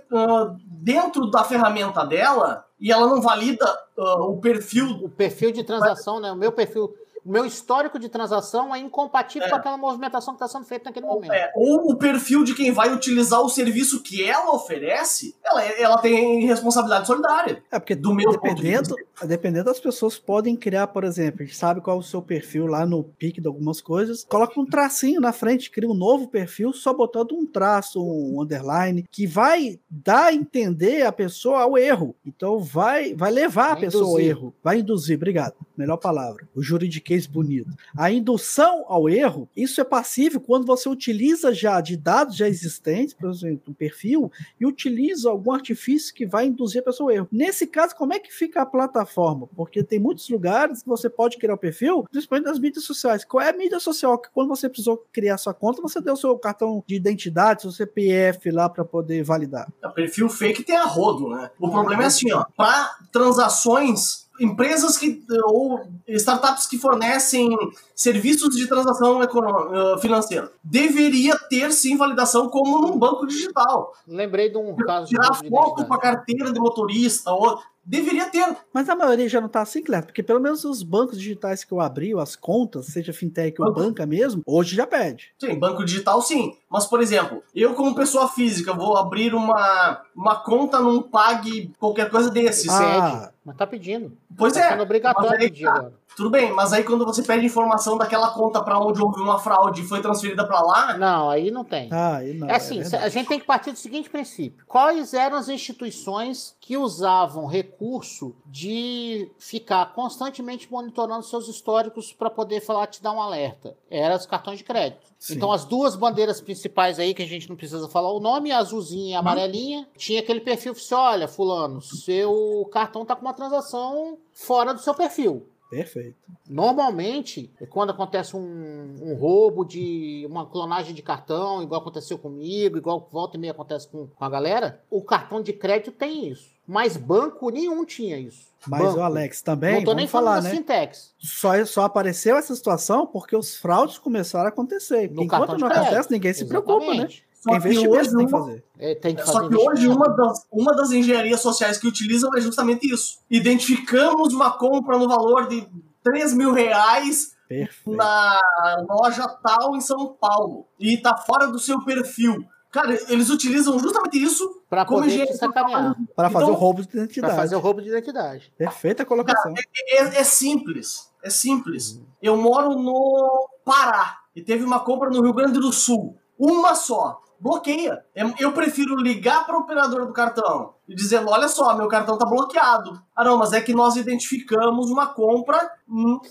dentro da ferramenta dela e ela não valida uh, o perfil. O perfil de transação, né? O meu perfil meu histórico de transação é incompatível é. com aquela movimentação que está sendo feita naquele momento. É. Ou o perfil de quem vai utilizar o serviço que ela oferece, ela, ela tem responsabilidade solidária. É porque do meu dependendo, de dependendo das pessoas podem criar, por exemplo, a gente sabe qual é o seu perfil lá no pique de algumas coisas, coloca um tracinho na frente, cria um novo perfil só botando um traço, um underline, que vai dar a entender a pessoa ao erro. Então vai, vai levar vai a pessoa induzir. ao erro, vai induzir, obrigado, melhor palavra. O juridiquês bonito. A indução ao erro, isso é passível quando você utiliza já de dados já existentes, por exemplo, um perfil, e utiliza algum artifício que vai induzir a pessoa ao erro. Nesse caso, como é que fica a plataforma? Porque tem muitos lugares que você pode criar o perfil, principalmente nas mídias sociais. Qual é a mídia social que quando você precisou criar sua conta, você deu seu cartão de identidade, seu CPF lá para poder validar? O perfil fake tem a rodo, né? O problema é assim, ó, para transações empresas que ou startups que fornecem serviços de transação uh, financeira deveria ter sim validação como num banco digital. Lembrei de um caso tirar foto com a carteira de motorista ou Deveria ter. Mas a maioria já não está assim, claro, porque pelo menos os bancos digitais que eu abri, as contas, seja fintech banco. ou banca mesmo, hoje já pede. Sim, banco digital sim. Mas, por exemplo, eu como pessoa física vou abrir uma, uma conta num Pag, qualquer coisa desses. Ah, mas tá pedindo. Pois tá é. Sendo obrigatório pedir tá. agora. Tudo bem, mas aí quando você pede informação daquela conta para onde houve uma fraude e foi transferida para lá. Não, aí não tem. Ah, aí não. É assim, é a gente tem que partir do seguinte princípio: quais eram as instituições que usavam recurso de ficar constantemente monitorando seus históricos para poder falar, te dar um alerta? Eram os cartões de crédito. Sim. Então, as duas bandeiras principais aí, que a gente não precisa falar o nome, a azulzinha e a amarelinha, tinha aquele perfil que olha, fulano, seu cartão tá com uma transação fora do seu perfil. Perfeito. Normalmente, quando acontece um, um, roubo de uma clonagem de cartão, igual aconteceu comigo, igual volta e meia acontece com, com a galera, o cartão de crédito tem isso. Mas banco nenhum tinha isso. Mas banco. o Alex também. Não tô nem falar, né? fintechs. Só, só apareceu essa situação porque os fraudes começaram a acontecer. No enquanto não acontece, ninguém se Exatamente. preocupa, né? Só Quem que hoje tem que fazer. É, tem que fazer Só que hoje uma das, uma das engenharias sociais que utilizam é justamente isso. Identificamos uma compra no valor de 3 mil reais Perfeito. na loja tal em São Paulo e tá fora do seu perfil. Cara, eles utilizam justamente isso para poder te sacanear. Para fazer então, o roubo de identidade. Para fazer o roubo de identidade. Perfeita colocação. Cara, é, é, é, simples. É simples. Uhum. Eu moro no Pará e teve uma compra no Rio Grande do Sul. Uma só. Bloqueia. Eu prefiro ligar para o operador do cartão e dizendo: olha só, meu cartão tá bloqueado. Ah, não, mas é que nós identificamos uma compra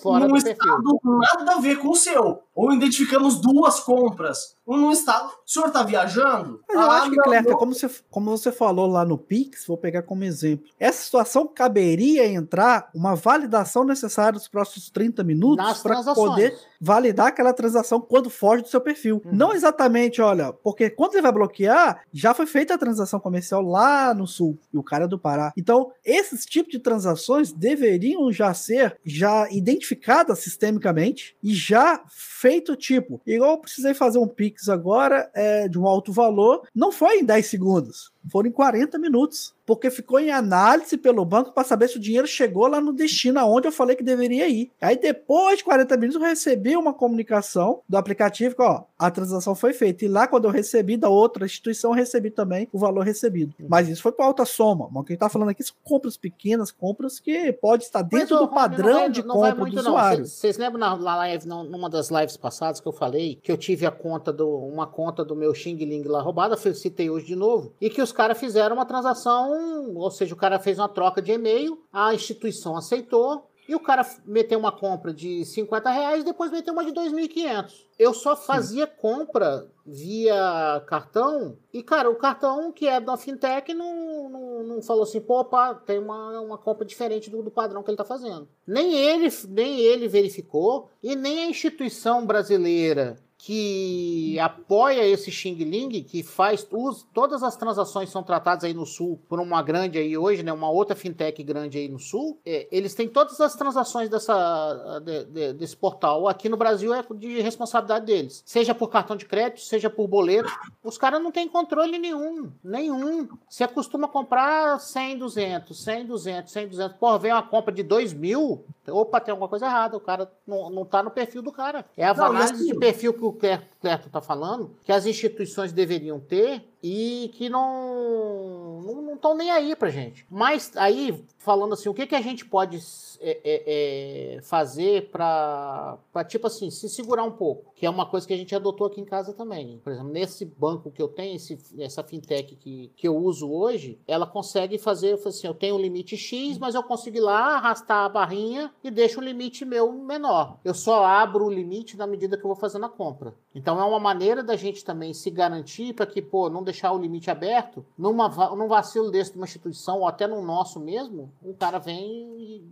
Fora num estado perfil. nada a ver com o seu. Ou identificamos duas compras. Um num estado. O senhor tá viajando? Mas eu ah, acho que, Cleber, como você, como você falou lá no Pix, vou pegar como exemplo. Essa situação caberia entrar uma validação necessária nos próximos 30 minutos para poder validar aquela transação quando foge do seu perfil. Uhum. Não exatamente, olha, porque quando ele vai bloquear, já foi feita a transação comercial lá no sul Sul e o cara é do Pará. Então, esses tipos de transações deveriam já ser já identificadas sistemicamente e já feito tipo. Igual eu precisei fazer um Pix agora é, de um alto valor, não foi em 10 segundos, foram em 40 minutos porque ficou em análise pelo banco para saber se o dinheiro chegou lá no destino aonde eu falei que deveria ir. Aí depois de 40 minutos eu recebi uma comunicação do aplicativo que ó, a transação foi feita. E lá quando eu recebi da outra instituição, eu recebi também o valor recebido. Mas isso foi para alta soma. Mas o que a gente tá falando aqui são compras pequenas, compras que pode estar dentro Mas, do padrão vai, de compra muito, do usuário. Vocês lembram na live, numa das lives passadas que eu falei que eu tive a conta do uma conta do meu Xing Ling lá roubada, citei hoje de novo, e que os caras fizeram uma transação ou seja, o cara fez uma troca de e-mail, a instituição aceitou, e o cara meteu uma compra de 50 reais e depois meteu uma de 2.500. Eu só fazia Sim. compra via cartão. E, cara, o cartão que é da fintech não, não, não falou assim, pô, opa, tem uma, uma compra diferente do, do padrão que ele está fazendo. Nem ele, nem ele verificou, e nem a instituição brasileira que apoia esse Xing Ling, que faz todas as transações são tratadas aí no sul por uma grande aí hoje, né, uma outra fintech grande aí no sul, é, eles têm todas as transações dessa, de, de, desse portal. Aqui no Brasil é de responsabilidade deles, seja por cartão de crédito, seja por boleto. Os caras não têm controle nenhum, nenhum. Você costuma comprar 100, 200, 100, 200, 100, 200. Porra, vem uma compra de 2 mil, opa, tem alguma coisa errada, o cara não, não tá no perfil do cara. É a não, análise assim, de perfil que o Clerto está falando, que as instituições deveriam ter e que não não estão nem aí pra gente. Mas aí, falando assim, o que, que a gente pode é, é, é, fazer para, tipo assim, se segurar um pouco? Que é uma coisa que a gente adotou aqui em casa também. Por exemplo, nesse banco que eu tenho, esse, essa fintech que, que eu uso hoje, ela consegue fazer, assim, eu tenho um limite X, mas eu consigo ir lá, arrastar a barrinha e deixo o limite meu menor. Eu só abro o limite na medida que eu vou fazendo a compra. Então é uma maneira da gente também se garantir para que, pô, não deixar o limite aberto, numa, num vacilo desse de uma instituição, ou até no nosso mesmo, um cara vem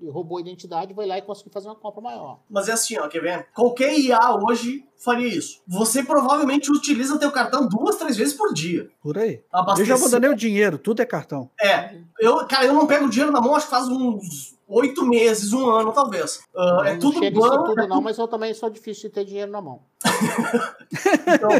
e roubou a identidade, vai lá e consegue fazer uma compra maior. Mas é assim, ó, quer ver? Qualquer IA hoje faria isso. Você provavelmente utiliza teu cartão duas, três vezes por dia. Por aí. Abastecer. Eu já abandonei o dinheiro, tudo é cartão. É. Eu, cara, eu não pego dinheiro na mão, acho que faz uns oito meses, um ano, talvez. Uh, é tudo banco. Isso tudo, é não, mas eu também sou difícil de ter dinheiro na mão. então,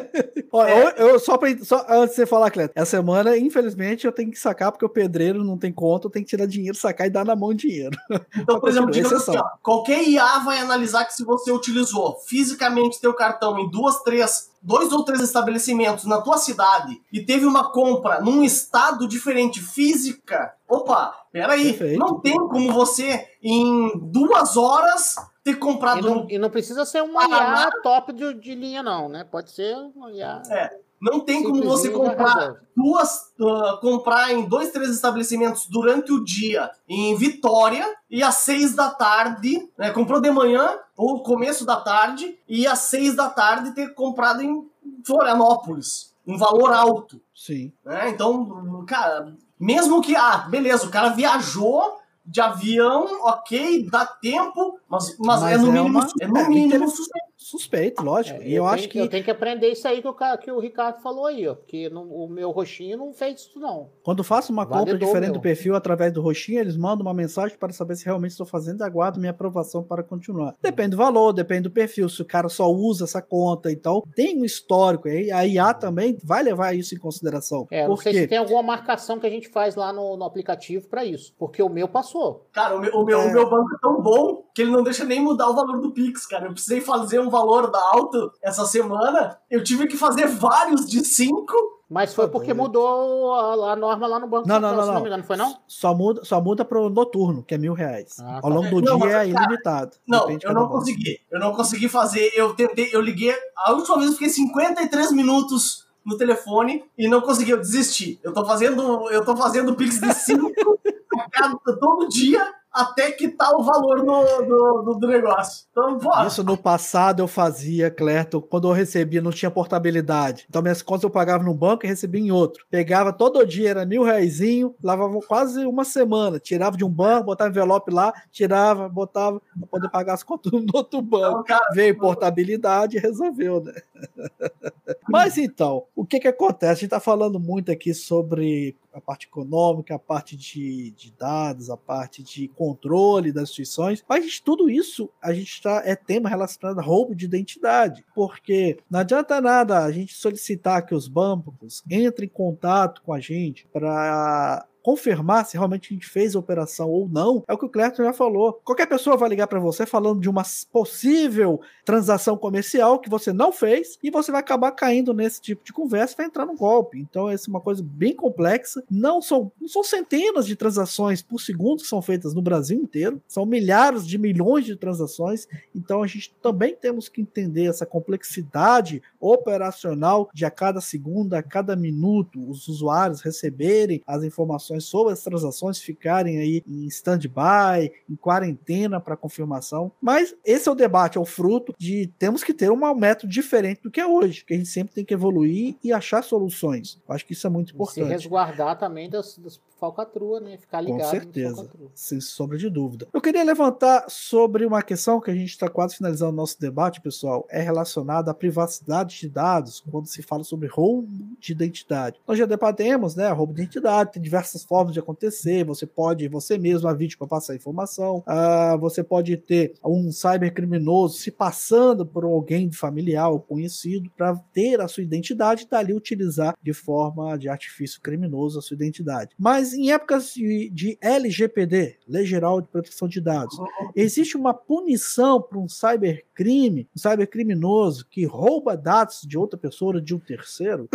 Olha, é... eu, só, pra, só antes de você falar, Cleto, essa semana, infelizmente, eu tenho que sacar, porque o pedreiro não tem conta, eu tenho que tirar dinheiro, sacar e dar na mão dinheiro. Então, por exemplo, digamos assim, ó, qualquer IA vai analisar que se você utilizou fisicamente teu cartão em duas, três dois ou três estabelecimentos na tua cidade e teve uma compra num estado diferente física, opa, peraí, Perfeito. não tem como você em duas horas ter comprado. E não, e não precisa ser uma IA top de, de, linha, não, né? Pode ser uma IA. É. Não tem como você comprar duas, uh, comprar em dois, três estabelecimentos durante o dia em Vitória e às seis da tarde, né, comprou de manhã ou começo da tarde e às seis da tarde ter comprado em Florianópolis, um valor alto. Sim. Né? Então, cara, mesmo que, ah, beleza, o cara viajou de avião, ok, dá tempo, mas, mas, mas é no é mínimo, uma... é no é, mínimo suspeito. Suspeito, lógico. É, e eu, eu acho que. Eu tenho que aprender isso aí que o, que o Ricardo falou aí, ó. Porque no, o meu roxinho não fez isso, não. Quando faço uma compra diferente meu. do perfil através do roxinho, eles mandam uma mensagem para saber se realmente estou fazendo e aguardo minha aprovação para continuar. Depende do valor, depende do perfil. Se o cara só usa essa conta, então tem um histórico. aí a IA também vai levar isso em consideração. É, não sei se tem alguma marcação que a gente faz lá no, no aplicativo para isso. Porque o meu passou. Cara, o meu, o meu, é... o meu banco é tão bom que ele não deixa nem mudar o valor do Pix, cara. Eu precisei fazer um valor da alto essa semana, eu tive que fazer vários de cinco. Mas foi porque mudou a, a norma lá no banco. Não, não, não, não. não me engano, foi não? Só muda, só muda pro noturno, que é mil reais. Ah, tá. Ao longo do não, dia é ilimitado. Não, eu não consegui. Eu não consegui fazer. Eu tentei, eu liguei. A última vez eu fiquei 53 minutos no telefone e não consegui, eu desisti. Eu tô fazendo, eu tô fazendo Pix de 5 todo dia até que tá o valor do, do, do negócio. Então, pô. Isso no passado eu fazia, Clerto, quando eu recebia, não tinha portabilidade. Então, minhas contas eu pagava num banco e recebia em outro. Pegava todo dia, era mil reaisinho, lavava quase uma semana. Tirava de um banco, botava envelope lá, tirava, botava, pra poder pagar as contas no outro banco. Então, cara, Veio portabilidade e resolveu, né? Mas então, o que que acontece? A gente tá falando muito aqui sobre a parte econômica, a parte de, de dados, a parte de controle das instituições, mas tudo isso a gente está é tema relacionado a roubo de identidade, porque não adianta nada a gente solicitar que os bancos entrem em contato com a gente para confirmar se realmente a gente fez a operação ou não, é o que o Clerton já falou. Qualquer pessoa vai ligar para você falando de uma possível transação comercial que você não fez e você vai acabar caindo nesse tipo de conversa e vai entrar no golpe. Então, essa é uma coisa bem complexa. Não são, não são centenas de transações por segundo que são feitas no Brasil inteiro, são milhares de milhões de transações. Então, a gente também temos que entender essa complexidade operacional de a cada segundo, a cada minuto, os usuários receberem as informações informações sobre as transações ficarem aí em stand-by, em quarentena para confirmação. Mas esse é o debate, é o fruto de temos que ter um método diferente do que é hoje, que a gente sempre tem que evoluir e achar soluções. Eu acho que isso é muito importante. Se resguardar também das, das falcatrua, né? Ficar ligado. Com certeza, sem sombra de dúvida. Eu queria levantar sobre uma questão que a gente está quase finalizando o nosso debate, pessoal, é relacionada à privacidade de dados, quando se fala sobre roubo de identidade. Nós já debatemos, né? Roubo de identidade tem diversas formas de acontecer. Você pode, você mesmo, a vítima, passar informação. Uh, você pode ter um cybercriminoso se passando por alguém familiar ou conhecido para ter a sua identidade e dali utilizar de forma de artifício criminoso a sua identidade. Mas mas em épocas de, de LGPD, Lei Geral de Proteção de Dados, existe uma punição para um cybercrime, um cybercriminoso que rouba dados de outra pessoa, de um terceiro?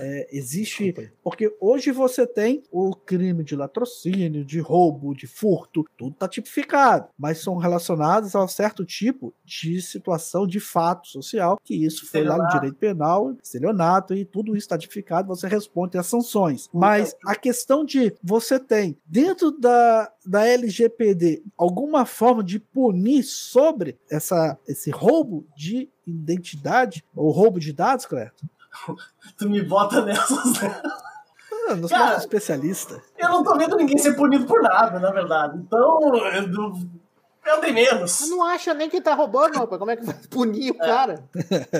É, existe. Porque hoje você tem o crime de latrocínio, de roubo, de furto, tudo está tipificado, mas são relacionados a um certo tipo de situação de fato social, que isso foi lá no direito penal, estelionato, e tudo isso está tipificado, você responde às sanções. Mas a questão de você tem dentro da, da LGPD alguma forma de punir sobre essa, esse roubo de identidade ou roubo de dados, Cleto? tu me bota nessas, né? Ah, nós somos especialista. Eu não tô vendo ninguém ser punido por nada, na verdade. Então, eu, eu tenho menos. Eu não acha nem que tá roubando, rapaz. Como é que vai punir o é. cara?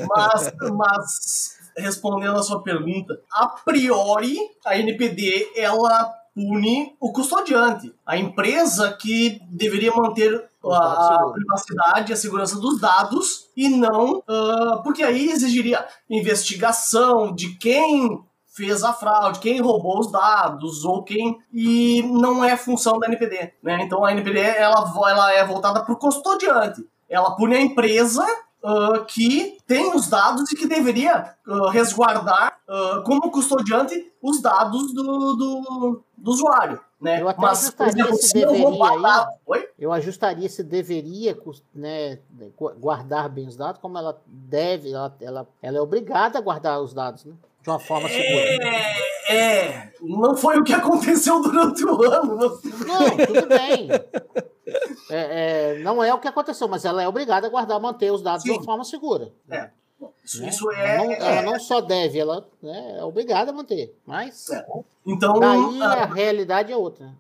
Mas, mas, respondendo a sua pergunta, a priori, a NPD, ela pune o custodiante, a empresa que deveria manter a, a privacidade, a segurança dos dados e não, uh, porque aí exigiria investigação de quem fez a fraude, quem roubou os dados ou quem e não é função da NPD, né? Então a NPD ela, ela é voltada para o custodiante, ela pune a empresa uh, que tem os dados e que deveria uh, resguardar uh, como custodiante os dados do, do, do usuário. Né? Eu até Mas, ajustaria exemplo, esse deveria aí, eu ajustaria se deveria né, guardar bem os dados, como ela deve, ela, ela, ela é obrigada a guardar os dados, né? De uma forma segura. É, é, não foi o que aconteceu durante o ano. Não, tudo bem. É, é, não é o que aconteceu, mas ela é obrigada a guardar, manter os dados Sim. de uma forma segura. É. Isso, né? isso é, não, ela não só deve, ela né, é obrigada a manter. Mas é. então, daí a, a, realidade é outra.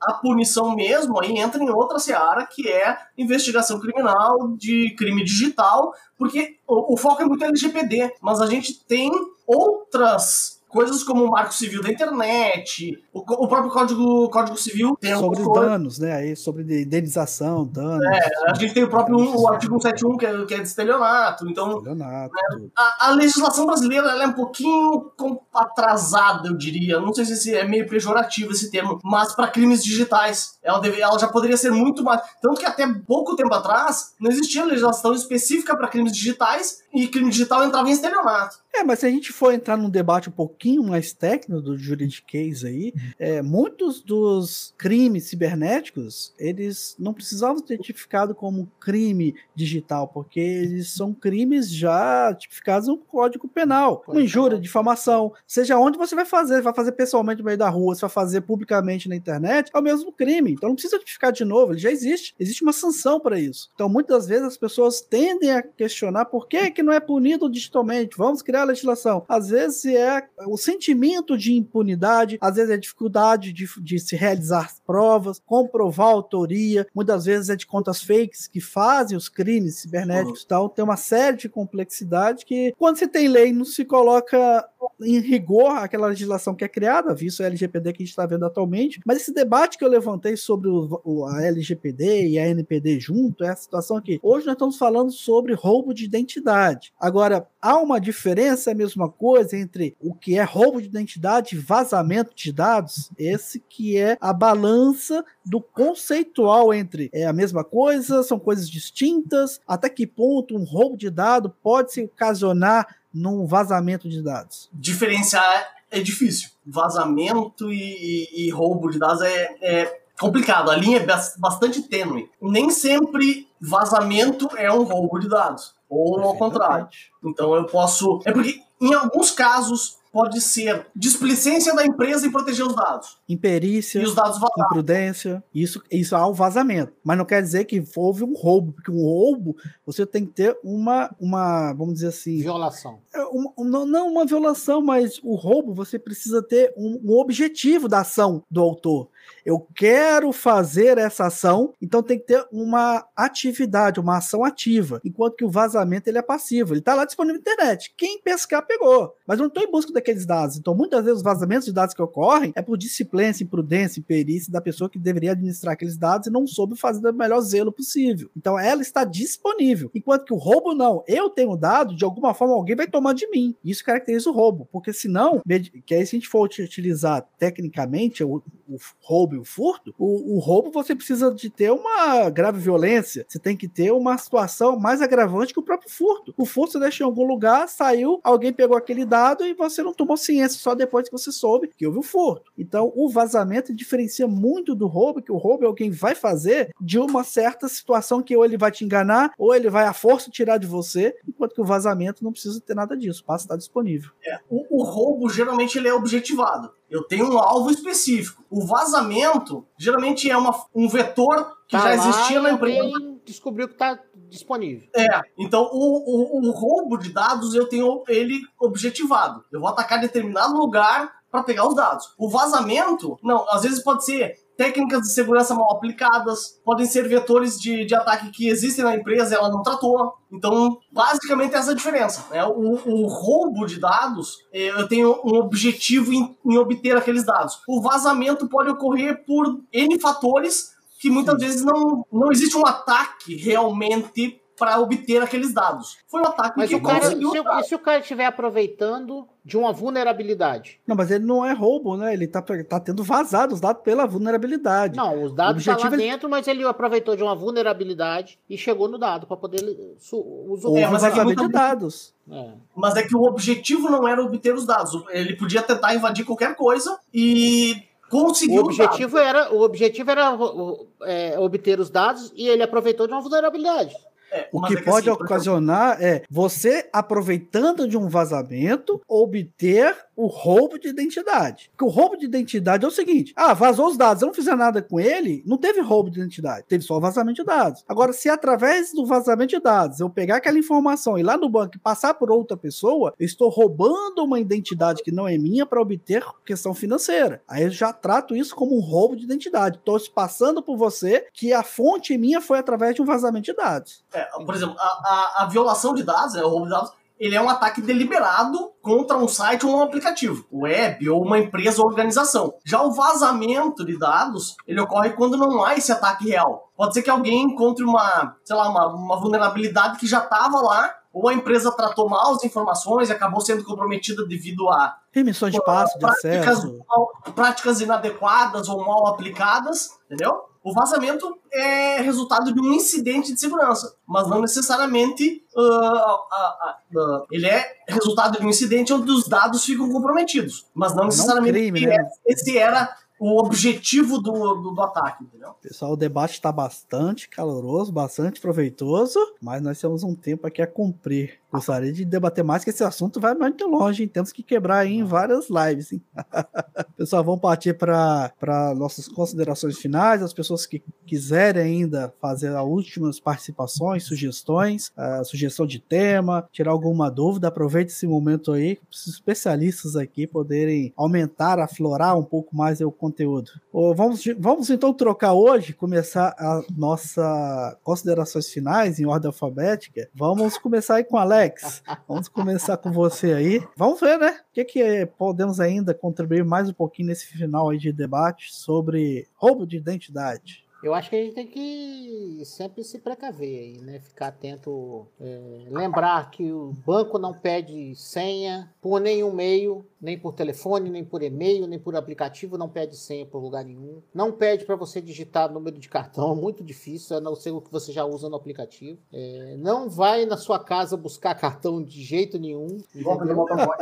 A punição mesmo aí entra em outra seara, que é investigação criminal de crime digital, porque o, o foco é muito LGPD, mas a gente tem outras coisas como o Marco Civil da Internet, o, o próprio Código, Código Civil tem sobre um danos, né? Aí sobre indenização, danos. É, a gente tem o próprio o artigo 171 que é, que é de estelionato. Então, estelionato. Né, a, a, legislação brasileira ela é um pouquinho atrasada, eu diria. Não sei se é meio pejorativo esse termo, mas para crimes digitais, ela, deve, ela já poderia ser muito mais. Tanto que até pouco tempo atrás não existia legislação específica para crimes digitais e crime digital entrava em estelionato. É, mas se a gente for entrar num debate um pouquinho mais técnico do juridiquês aí, é, muitos dos crimes cibernéticos, eles não precisavam ser tipificados como crime digital, porque eles são crimes já tipificados no Código Penal. Uma injúria, difamação, seja onde você vai fazer, vai fazer pessoalmente no meio da rua, você vai fazer publicamente na internet, é o mesmo crime. Então não precisa tipificar de novo, ele já existe. Existe uma sanção para isso. Então muitas vezes as pessoas tendem a questionar por que, que não é punido digitalmente. Vamos criar legislação. Às vezes é o sentimento de impunidade, às vezes é dificuldade de, de se realizar provas, comprovar autoria, muitas vezes é de contas fakes que fazem os crimes cibernéticos e tal. Tem uma série de complexidade que, quando se tem lei, não se coloca em rigor aquela legislação que é criada, visto a LGPD que a gente está vendo atualmente. Mas esse debate que eu levantei sobre o, o, a LGPD e a NPD junto é a situação que hoje nós estamos falando sobre roubo de identidade. Agora, há uma diferença, é a mesma coisa, entre o que é roubo de identidade e vazamento de dados? Esse que é a balança do conceitual entre é a mesma coisa, são coisas distintas, até que ponto um roubo de dado pode se ocasionar num vazamento de dados? Diferenciar é difícil. Vazamento e, e, e roubo de dados é, é complicado. A linha é bastante tênue. Nem sempre vazamento é um roubo de dados. Ou ao contrário. Então eu posso. É porque, em alguns casos, pode ser displicência da empresa em proteger os dados. Imperícia, E os dados vazados. imprudência, isso, isso há o vazamento. Mas não quer dizer que houve um roubo, porque um roubo você tem que ter uma, uma vamos dizer assim, Violação. é uma- um- não, não uma violação, mas o roubo você precisa ter um, um objetivo da ação do autor. Eu quero fazer essa ação, então tem que ter uma atividade, uma ação ativa. Enquanto que o vazamento ele é passivo, ele está lá disponível na internet. Quem pescar pegou, mas eu não estou em busca daqueles dados. Então muitas vezes os vazamentos de dados que ocorrem é por disciplência, imprudência, imperícia da pessoa que deveria administrar aqueles dados e não soube fazer do melhor zelo possível. Então ela está disponível. Enquanto que o roubo não. Eu tenho dado, de alguma forma alguém vai tomar de mim. Isso caracteriza o roubo, porque senão, que aí se a gente for utilizar tecnicamente o, o roubo e o furto, o, o roubo você precisa de ter uma grave violência. Você tem que ter uma situação mais agravante que o próprio furto. O furto você deixou em algum lugar, saiu, alguém pegou aquele dado e você não tomou ciência só depois que você soube que houve o furto. Então, o vazamento diferencia muito do roubo, que o roubo é alguém vai fazer de uma certa situação que ou ele vai te enganar, ou ele vai à força tirar de você, enquanto que o vazamento não precisa ter nada disso, passa a estar disponível. O, o roubo, geralmente, ele é objetivado. Eu tenho um alvo específico. O vazamento, geralmente, é uma, um vetor que Tá já existia na empresa. alguém descobriu que está disponível. É, então o, o, o roubo de dados eu tenho ele objetivado. Eu vou atacar determinado lugar para pegar os dados. O vazamento, não, às vezes pode ser técnicas de segurança mal aplicadas, podem ser vetores de, de ataque que existem na empresa e ela não tratou. Então, basicamente, essa é a diferença. Né? O, o roubo de dados, eh, eu tenho um objetivo em, em obter aqueles dados. O vazamento pode ocorrer por N fatores que muitas vezes não, não existe um ataque realmente para obter aqueles dados. Foi um ataque Mas que o cara, conseguiu se, e se o cara estiver aproveitando de uma vulnerabilidade? Não, mas ele não é roubo, né? Ele tá, tá tendo vazado os dados pela vulnerabilidade. Não, os dados estão lá objetivo é- dentro, mas ele aproveitou de uma vulnerabilidade e chegou no dado para poder usufruir. É, mas é dados. É. Mas é que o objetivo não era obter os dados. Ele podia tentar invadir qualquer coisa e conseguiu O objetivo era, o objetivo era o- é, obter os dados e ele aproveitou de uma vulnerabilidade. É, O mas que é pode assim, ocasionar é você aproveitando de um vazamento obter o roubo de identidade. Porque o roubo de identidade é o seguinte: ah, vazou os dados, eu não fiz nada com ele, não teve roubo de identidade, teve só vazamento de dados. Agora, se através do vazamento de dados eu pegar aquela informação e lá no banco e passar por outra pessoa, eu estou roubando uma identidade que não é minha para obter questão financeira. Aí eu já trato isso como um roubo de identidade. Estou passando por você que a fonte minha foi através de um vazamento de dados. é, por exemplo, a, a- a violação de dados, né, o roubo de dados, ele é um ataque deliberado contra um site ou um aplicativo, web ou uma empresa ou organização. Já o vazamento de dados, ele ocorre quando não há esse ataque real. Pode ser que alguém encontre uma, sei lá, uma, uma vulnerabilidade que já estava lá, ou a empresa tratou mal as informações e acabou sendo comprometida devido a Permissões de passo, de práticas, acesso. mal- práticas inadequadas ou mal aplicadas, entendeu? O vazamento é resultado de um incidente de segurança, mas não necessariamente ah, ah, ah, ele é resultado de um incidente onde os dados ficam comprometidos, mas não necessariamente crime, que né? esse era o objetivo do, do, do ataque, entendeu? Pessoal, o debate está bastante caloroso, bastante proveitoso, mas nós temos um tempo aqui a cumprir. Gostaria de debater mais, que esse assunto vai muito longe, hein? Temos que quebrar aí em várias lives, hein? Pessoal, vamos partir para nossas considerações finais. As pessoas que quiserem ainda fazer as últimas participações, sugestões, ah, sugestão de tema, tirar alguma dúvida, aproveite esse momento aí, os especialistas aqui poderem aumentar, aflorar um pouco mais o conteúdo. Vamos, vamos então trocar hoje, começar a nossa considerações finais em ordem alfabética. Vamos começar aí com Alex. Vamos começar com você aí. Vamos ver, né? O que, que podemos ainda contribuir mais um pouquinho nesse final aí de debate sobre roubo de identidade. Eu acho que a gente tem que sempre se precaver aí, né? Ficar atento, é, lembrar que o banco não pede senha por nenhum meio, nem por telefone, nem por e-mail, nem por aplicativo, não pede senha por lugar nenhum. Não pede para você digitar número de cartão, muito difícil, a não ser o que você já usa no aplicativo. É, não vai na sua casa buscar cartão de jeito nenhum.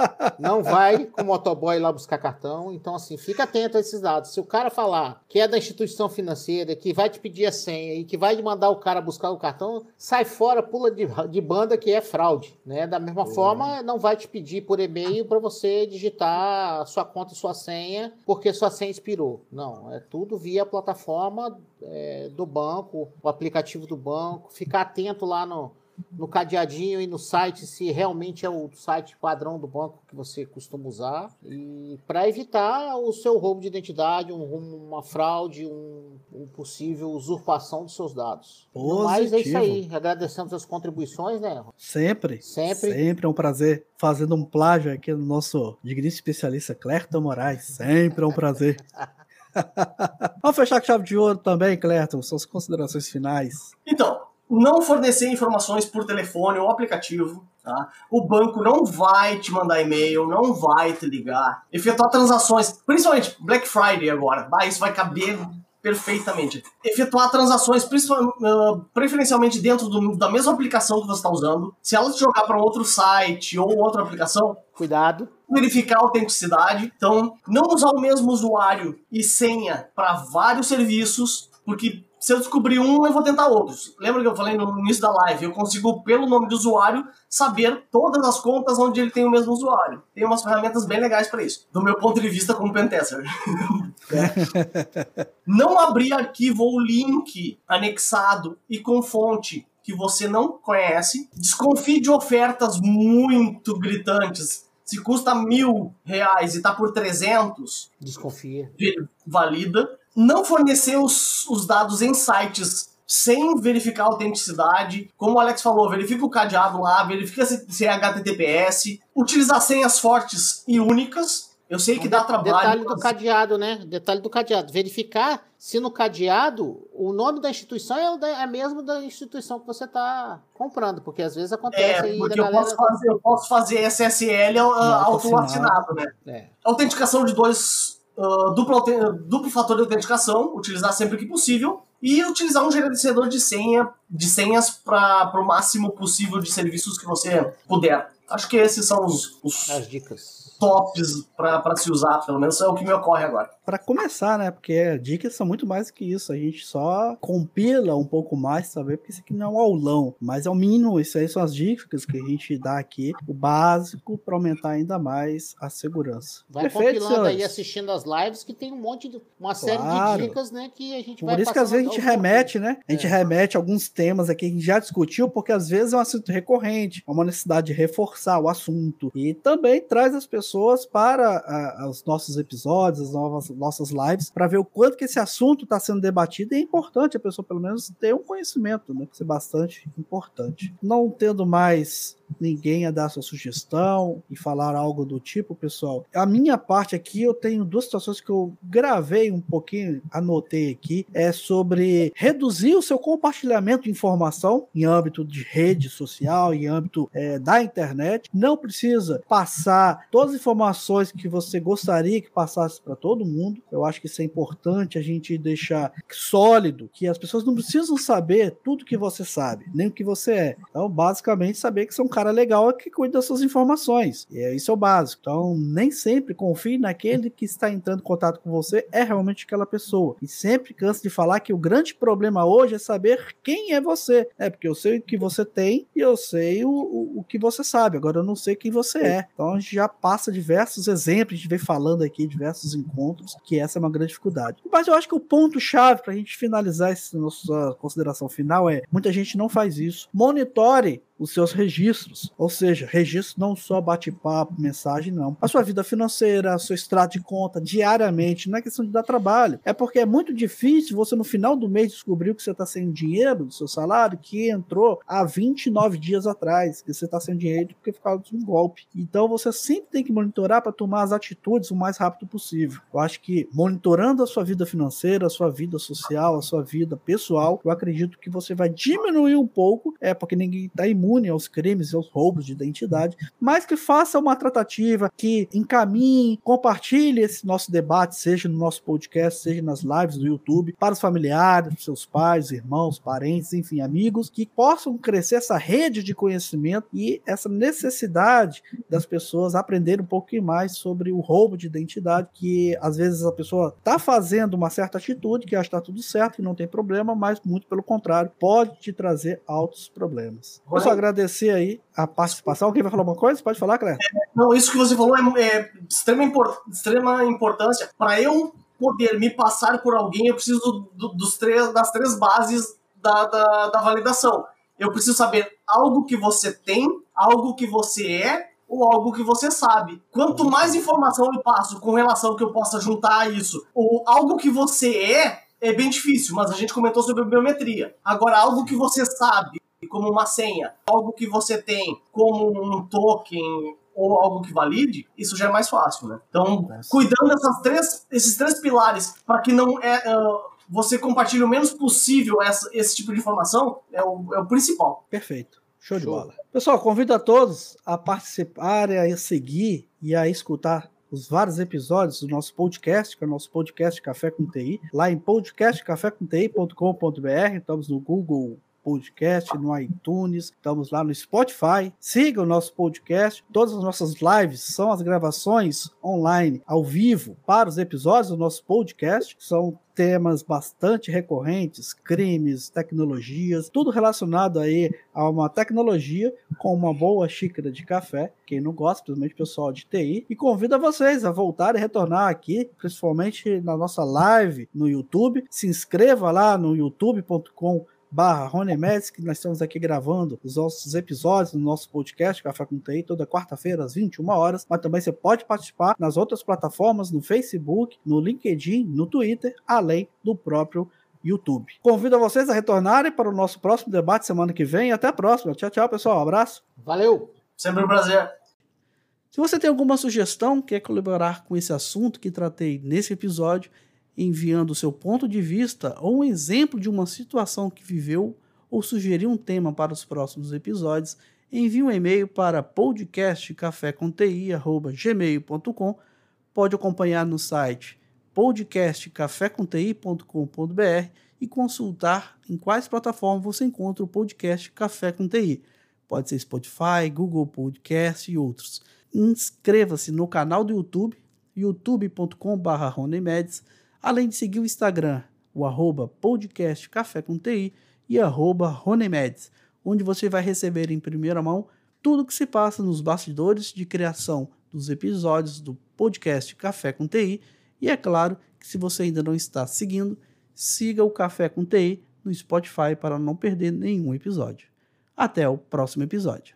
Não vai com o motoboy lá buscar cartão. Então, assim, fica atento a esses dados. Se o cara falar que é da instituição financeira, que vai te pedir a senha e que vai mandar o cara buscar o cartão, sai fora, pula de, de banda que é fraude, né? Da mesma forma, não vai te pedir por e-mail para você digitar sua conta e sua senha porque sua senha expirou. Não, é tudo via plataforma é, do banco, o aplicativo do banco. Ficar atento lá no no cadeadinho e no site se realmente é o site padrão do banco que você costuma usar e para evitar o seu roubo de identidade, um, uma fraude, um, um, possível usurpação dos seus dados. Positivo. Mas é isso aí. Agradecemos as contribuições, né? Sempre. Sempre. Sempre é um prazer fazendo um plágio aqui no nosso digníssimo especialista Clerton Moraes. Sempre é um prazer. Vamos fechar com chave de ouro também, Clerton, suas considerações finais. Então, não fornecer informações por telefone ou aplicativo. Tá? O banco não vai te mandar e-mail, não vai te ligar. Efetuar transações, principalmente Black Friday agora. Ah, isso vai caber perfeitamente. Efetuar transações, preferencialmente dentro do, da mesma aplicação que você está usando. Se ela te jogar para outro site ou outra aplicação, cuidado. Verificar a autenticidade. Então, não usar o mesmo usuário e senha para vários serviços, porque se eu descobrir um, eu vou tentar outros. Lembra que eu falei no início da live? Eu consigo, pelo nome do usuário, saber todas as contas onde ele tem o mesmo usuário. Tem umas ferramentas bem legais para isso, do meu ponto de vista como pentester. não abrir arquivo ou link anexado e com fonte que você não conhece. Desconfie de ofertas muito gritantes. Se custa mil reais e tá por 300, desconfia. Valida não fornecer os, os dados em sites sem verificar a autenticidade. Como o Alex falou, verifica o cadeado lá, verifica se, se é HTTPS, utilizar senhas fortes e únicas. Eu sei que dá trabalho. Detalhe do cadeado, né? Detalhe do cadeado. Verificar se no cadeado o nome da instituição é, o é mesmo da instituição que você está comprando, porque às vezes acontece é, porque eu, galera... posso fazer, eu posso fazer SSL auto-assinado, né? É. Autenticação de dois uh, duplo, duplo fator de autenticação, utilizar sempre que possível, e utilizar um gerenciador de senha de senhas para o máximo possível de serviços que você puder. Acho que esses são os, os as dicas tops para se usar, pelo menos é o que me ocorre agora. Para começar, né? Porque dicas são muito mais que isso. A gente só compila um pouco mais, saber, porque isso aqui não é um aulão, mas é o mínimo. Isso aí são as dicas que a gente dá aqui, o básico para aumentar ainda mais a segurança. Vai Perfeito, compilando senhores. aí assistindo as lives que tem um monte de uma série claro. de dicas, né, que a gente Por vai Por isso que às vezes a gente remete, né? A gente é. remete alguns temas aqui que a gente já discutiu, porque às vezes é um assunto recorrente, é uma necessidade de reforçar o assunto e também traz as pessoas para a, os nossos episódios, as novas nossas lives para ver o quanto que esse assunto está sendo debatido e é importante a pessoa pelo menos ter um conhecimento, né? Isso é bastante importante. Não tendo mais ninguém a dar sua sugestão e falar algo do tipo, pessoal. A minha parte aqui, eu tenho duas situações que eu gravei um pouquinho, anotei aqui, é sobre reduzir o seu compartilhamento de informação em âmbito de rede social, em âmbito é, da internet. Não precisa passar todas as informações que você gostaria que passasse para todo mundo. Eu acho que isso é importante a gente deixar sólido, que as pessoas não precisam saber tudo que você sabe, nem o que você é. Então, basicamente, saber que são cara legal é que cuida das suas informações. E é, isso é o básico. Então, nem sempre confie naquele que está entrando em contato com você é realmente aquela pessoa. E sempre canso de falar que o grande problema hoje é saber quem é você. É porque eu sei o que você tem e eu sei o, o, o que você sabe. Agora eu não sei quem você é. Então a gente já passa diversos exemplos, a gente vem falando aqui, diversos encontros, que essa é uma grande dificuldade. Mas eu acho que o ponto-chave para a gente finalizar essa nossa consideração final é: muita gente não faz isso. Monitore os seus registros. Ou seja, registro não só bate-papo, mensagem, não. A sua vida financeira, seu extrato de conta diariamente, não é questão de dar trabalho. É porque é muito difícil você no final do mês descobrir que você está sem dinheiro do seu salário que entrou há 29 dias atrás, que você está sem dinheiro porque por causa de um golpe. Então você sempre tem que monitorar para tomar as atitudes o mais rápido possível. Eu acho que monitorando a sua vida financeira, a sua vida social, a sua vida pessoal, eu acredito que você vai diminuir um pouco, é porque ninguém está imune imune aos crimes e aos roubos de identidade, mas que faça uma tratativa, que encaminhe, compartilhe esse nosso debate, seja no nosso podcast, seja nas lives do YouTube, para os familiares, seus pais, irmãos, parentes, enfim, amigos, que possam crescer essa rede de conhecimento e essa necessidade das pessoas aprenderem um pouquinho mais sobre o roubo de identidade, que às vezes a pessoa está fazendo uma certa atitude, que acha que está tudo certo, que não tem problema, mas muito pelo contrário, pode te trazer altos problemas. Só agradecer aí a participação. Alguém vai falar alguma coisa? Pode falar, Cléber? É, não, isso que você falou é, é de extrema, import, extrema importância. Para eu poder me passar por alguém, eu preciso do, dos três, das três bases da, da, da validação. Eu preciso saber algo que você tem, algo que você é ou algo que você sabe. Quanto mais informação eu passo com relação que eu possa juntar a isso, ou algo que você é, é bem difícil, mas a gente comentou sobre biometria. Agora, algo que você sabe, como uma senha, algo que você tem como um token ou algo que valide, isso já é mais fácil, né? Então, cuidando dessas três, esses três pilares para que não é uh, você compartilhe o menos possível essa, esse tipo de informação é o, é o principal. Perfeito. Show, Show de bola. Pessoal, convido a todos a participarem, a seguir e a escutar os vários episódios do nosso podcast, que é o nosso podcast Café com TI, lá em podcastcafécomti.com.br. Estamos no Google Podcast, no iTunes, estamos lá no Spotify. Siga o nosso podcast. Todas as nossas lives são as gravações online, ao vivo, para os episódios do nosso podcast. São temas bastante recorrentes, crimes, tecnologias, tudo relacionado aí a uma tecnologia com uma boa xícara de café, quem não gosta, principalmente o pessoal de TI, e convido a vocês a voltar e retornar aqui, principalmente na nossa live no YouTube. Se inscreva lá no youtube.com barra Rony Médici, que nós estamos aqui gravando os nossos episódios no nosso podcast Café com TI, toda quarta-feira às 21 horas, mas também você pode participar nas outras plataformas, no Facebook, no LinkedIn, no Twitter, além do próprio YouTube. Convido a vocês a retornarem para o nosso próximo debate semana que vem. Até a próxima. Tchau, tchau, pessoal. Um abraço. Valeu. Sempre um prazer. Se você tem alguma sugestão, quer colaborar com esse assunto que tratei nesse episódio, enviando o seu ponto de vista ou um exemplo de uma situação que viveu ou sugerir um tema para os próximos episódios, envie um e-mail para podcastcaféconti@gmail.com. Pode acompanhar no site podcastcaféconti.com.br e consultar em quais plataformas você encontra o podcast Café com TI. Pode ser Spotify, Google Podcast e outros. Inscreva-se no canal do YouTube, youtube.com.br além de seguir o Instagram, o arroba e arroba Ronemedes, onde você vai receber em primeira mão tudo o que se passa nos bastidores de criação dos episódios do podcast Café com TI e é claro que se você ainda não está seguindo, siga o Café com TI no Spotify para não perder nenhum episódio. Até o próximo episódio.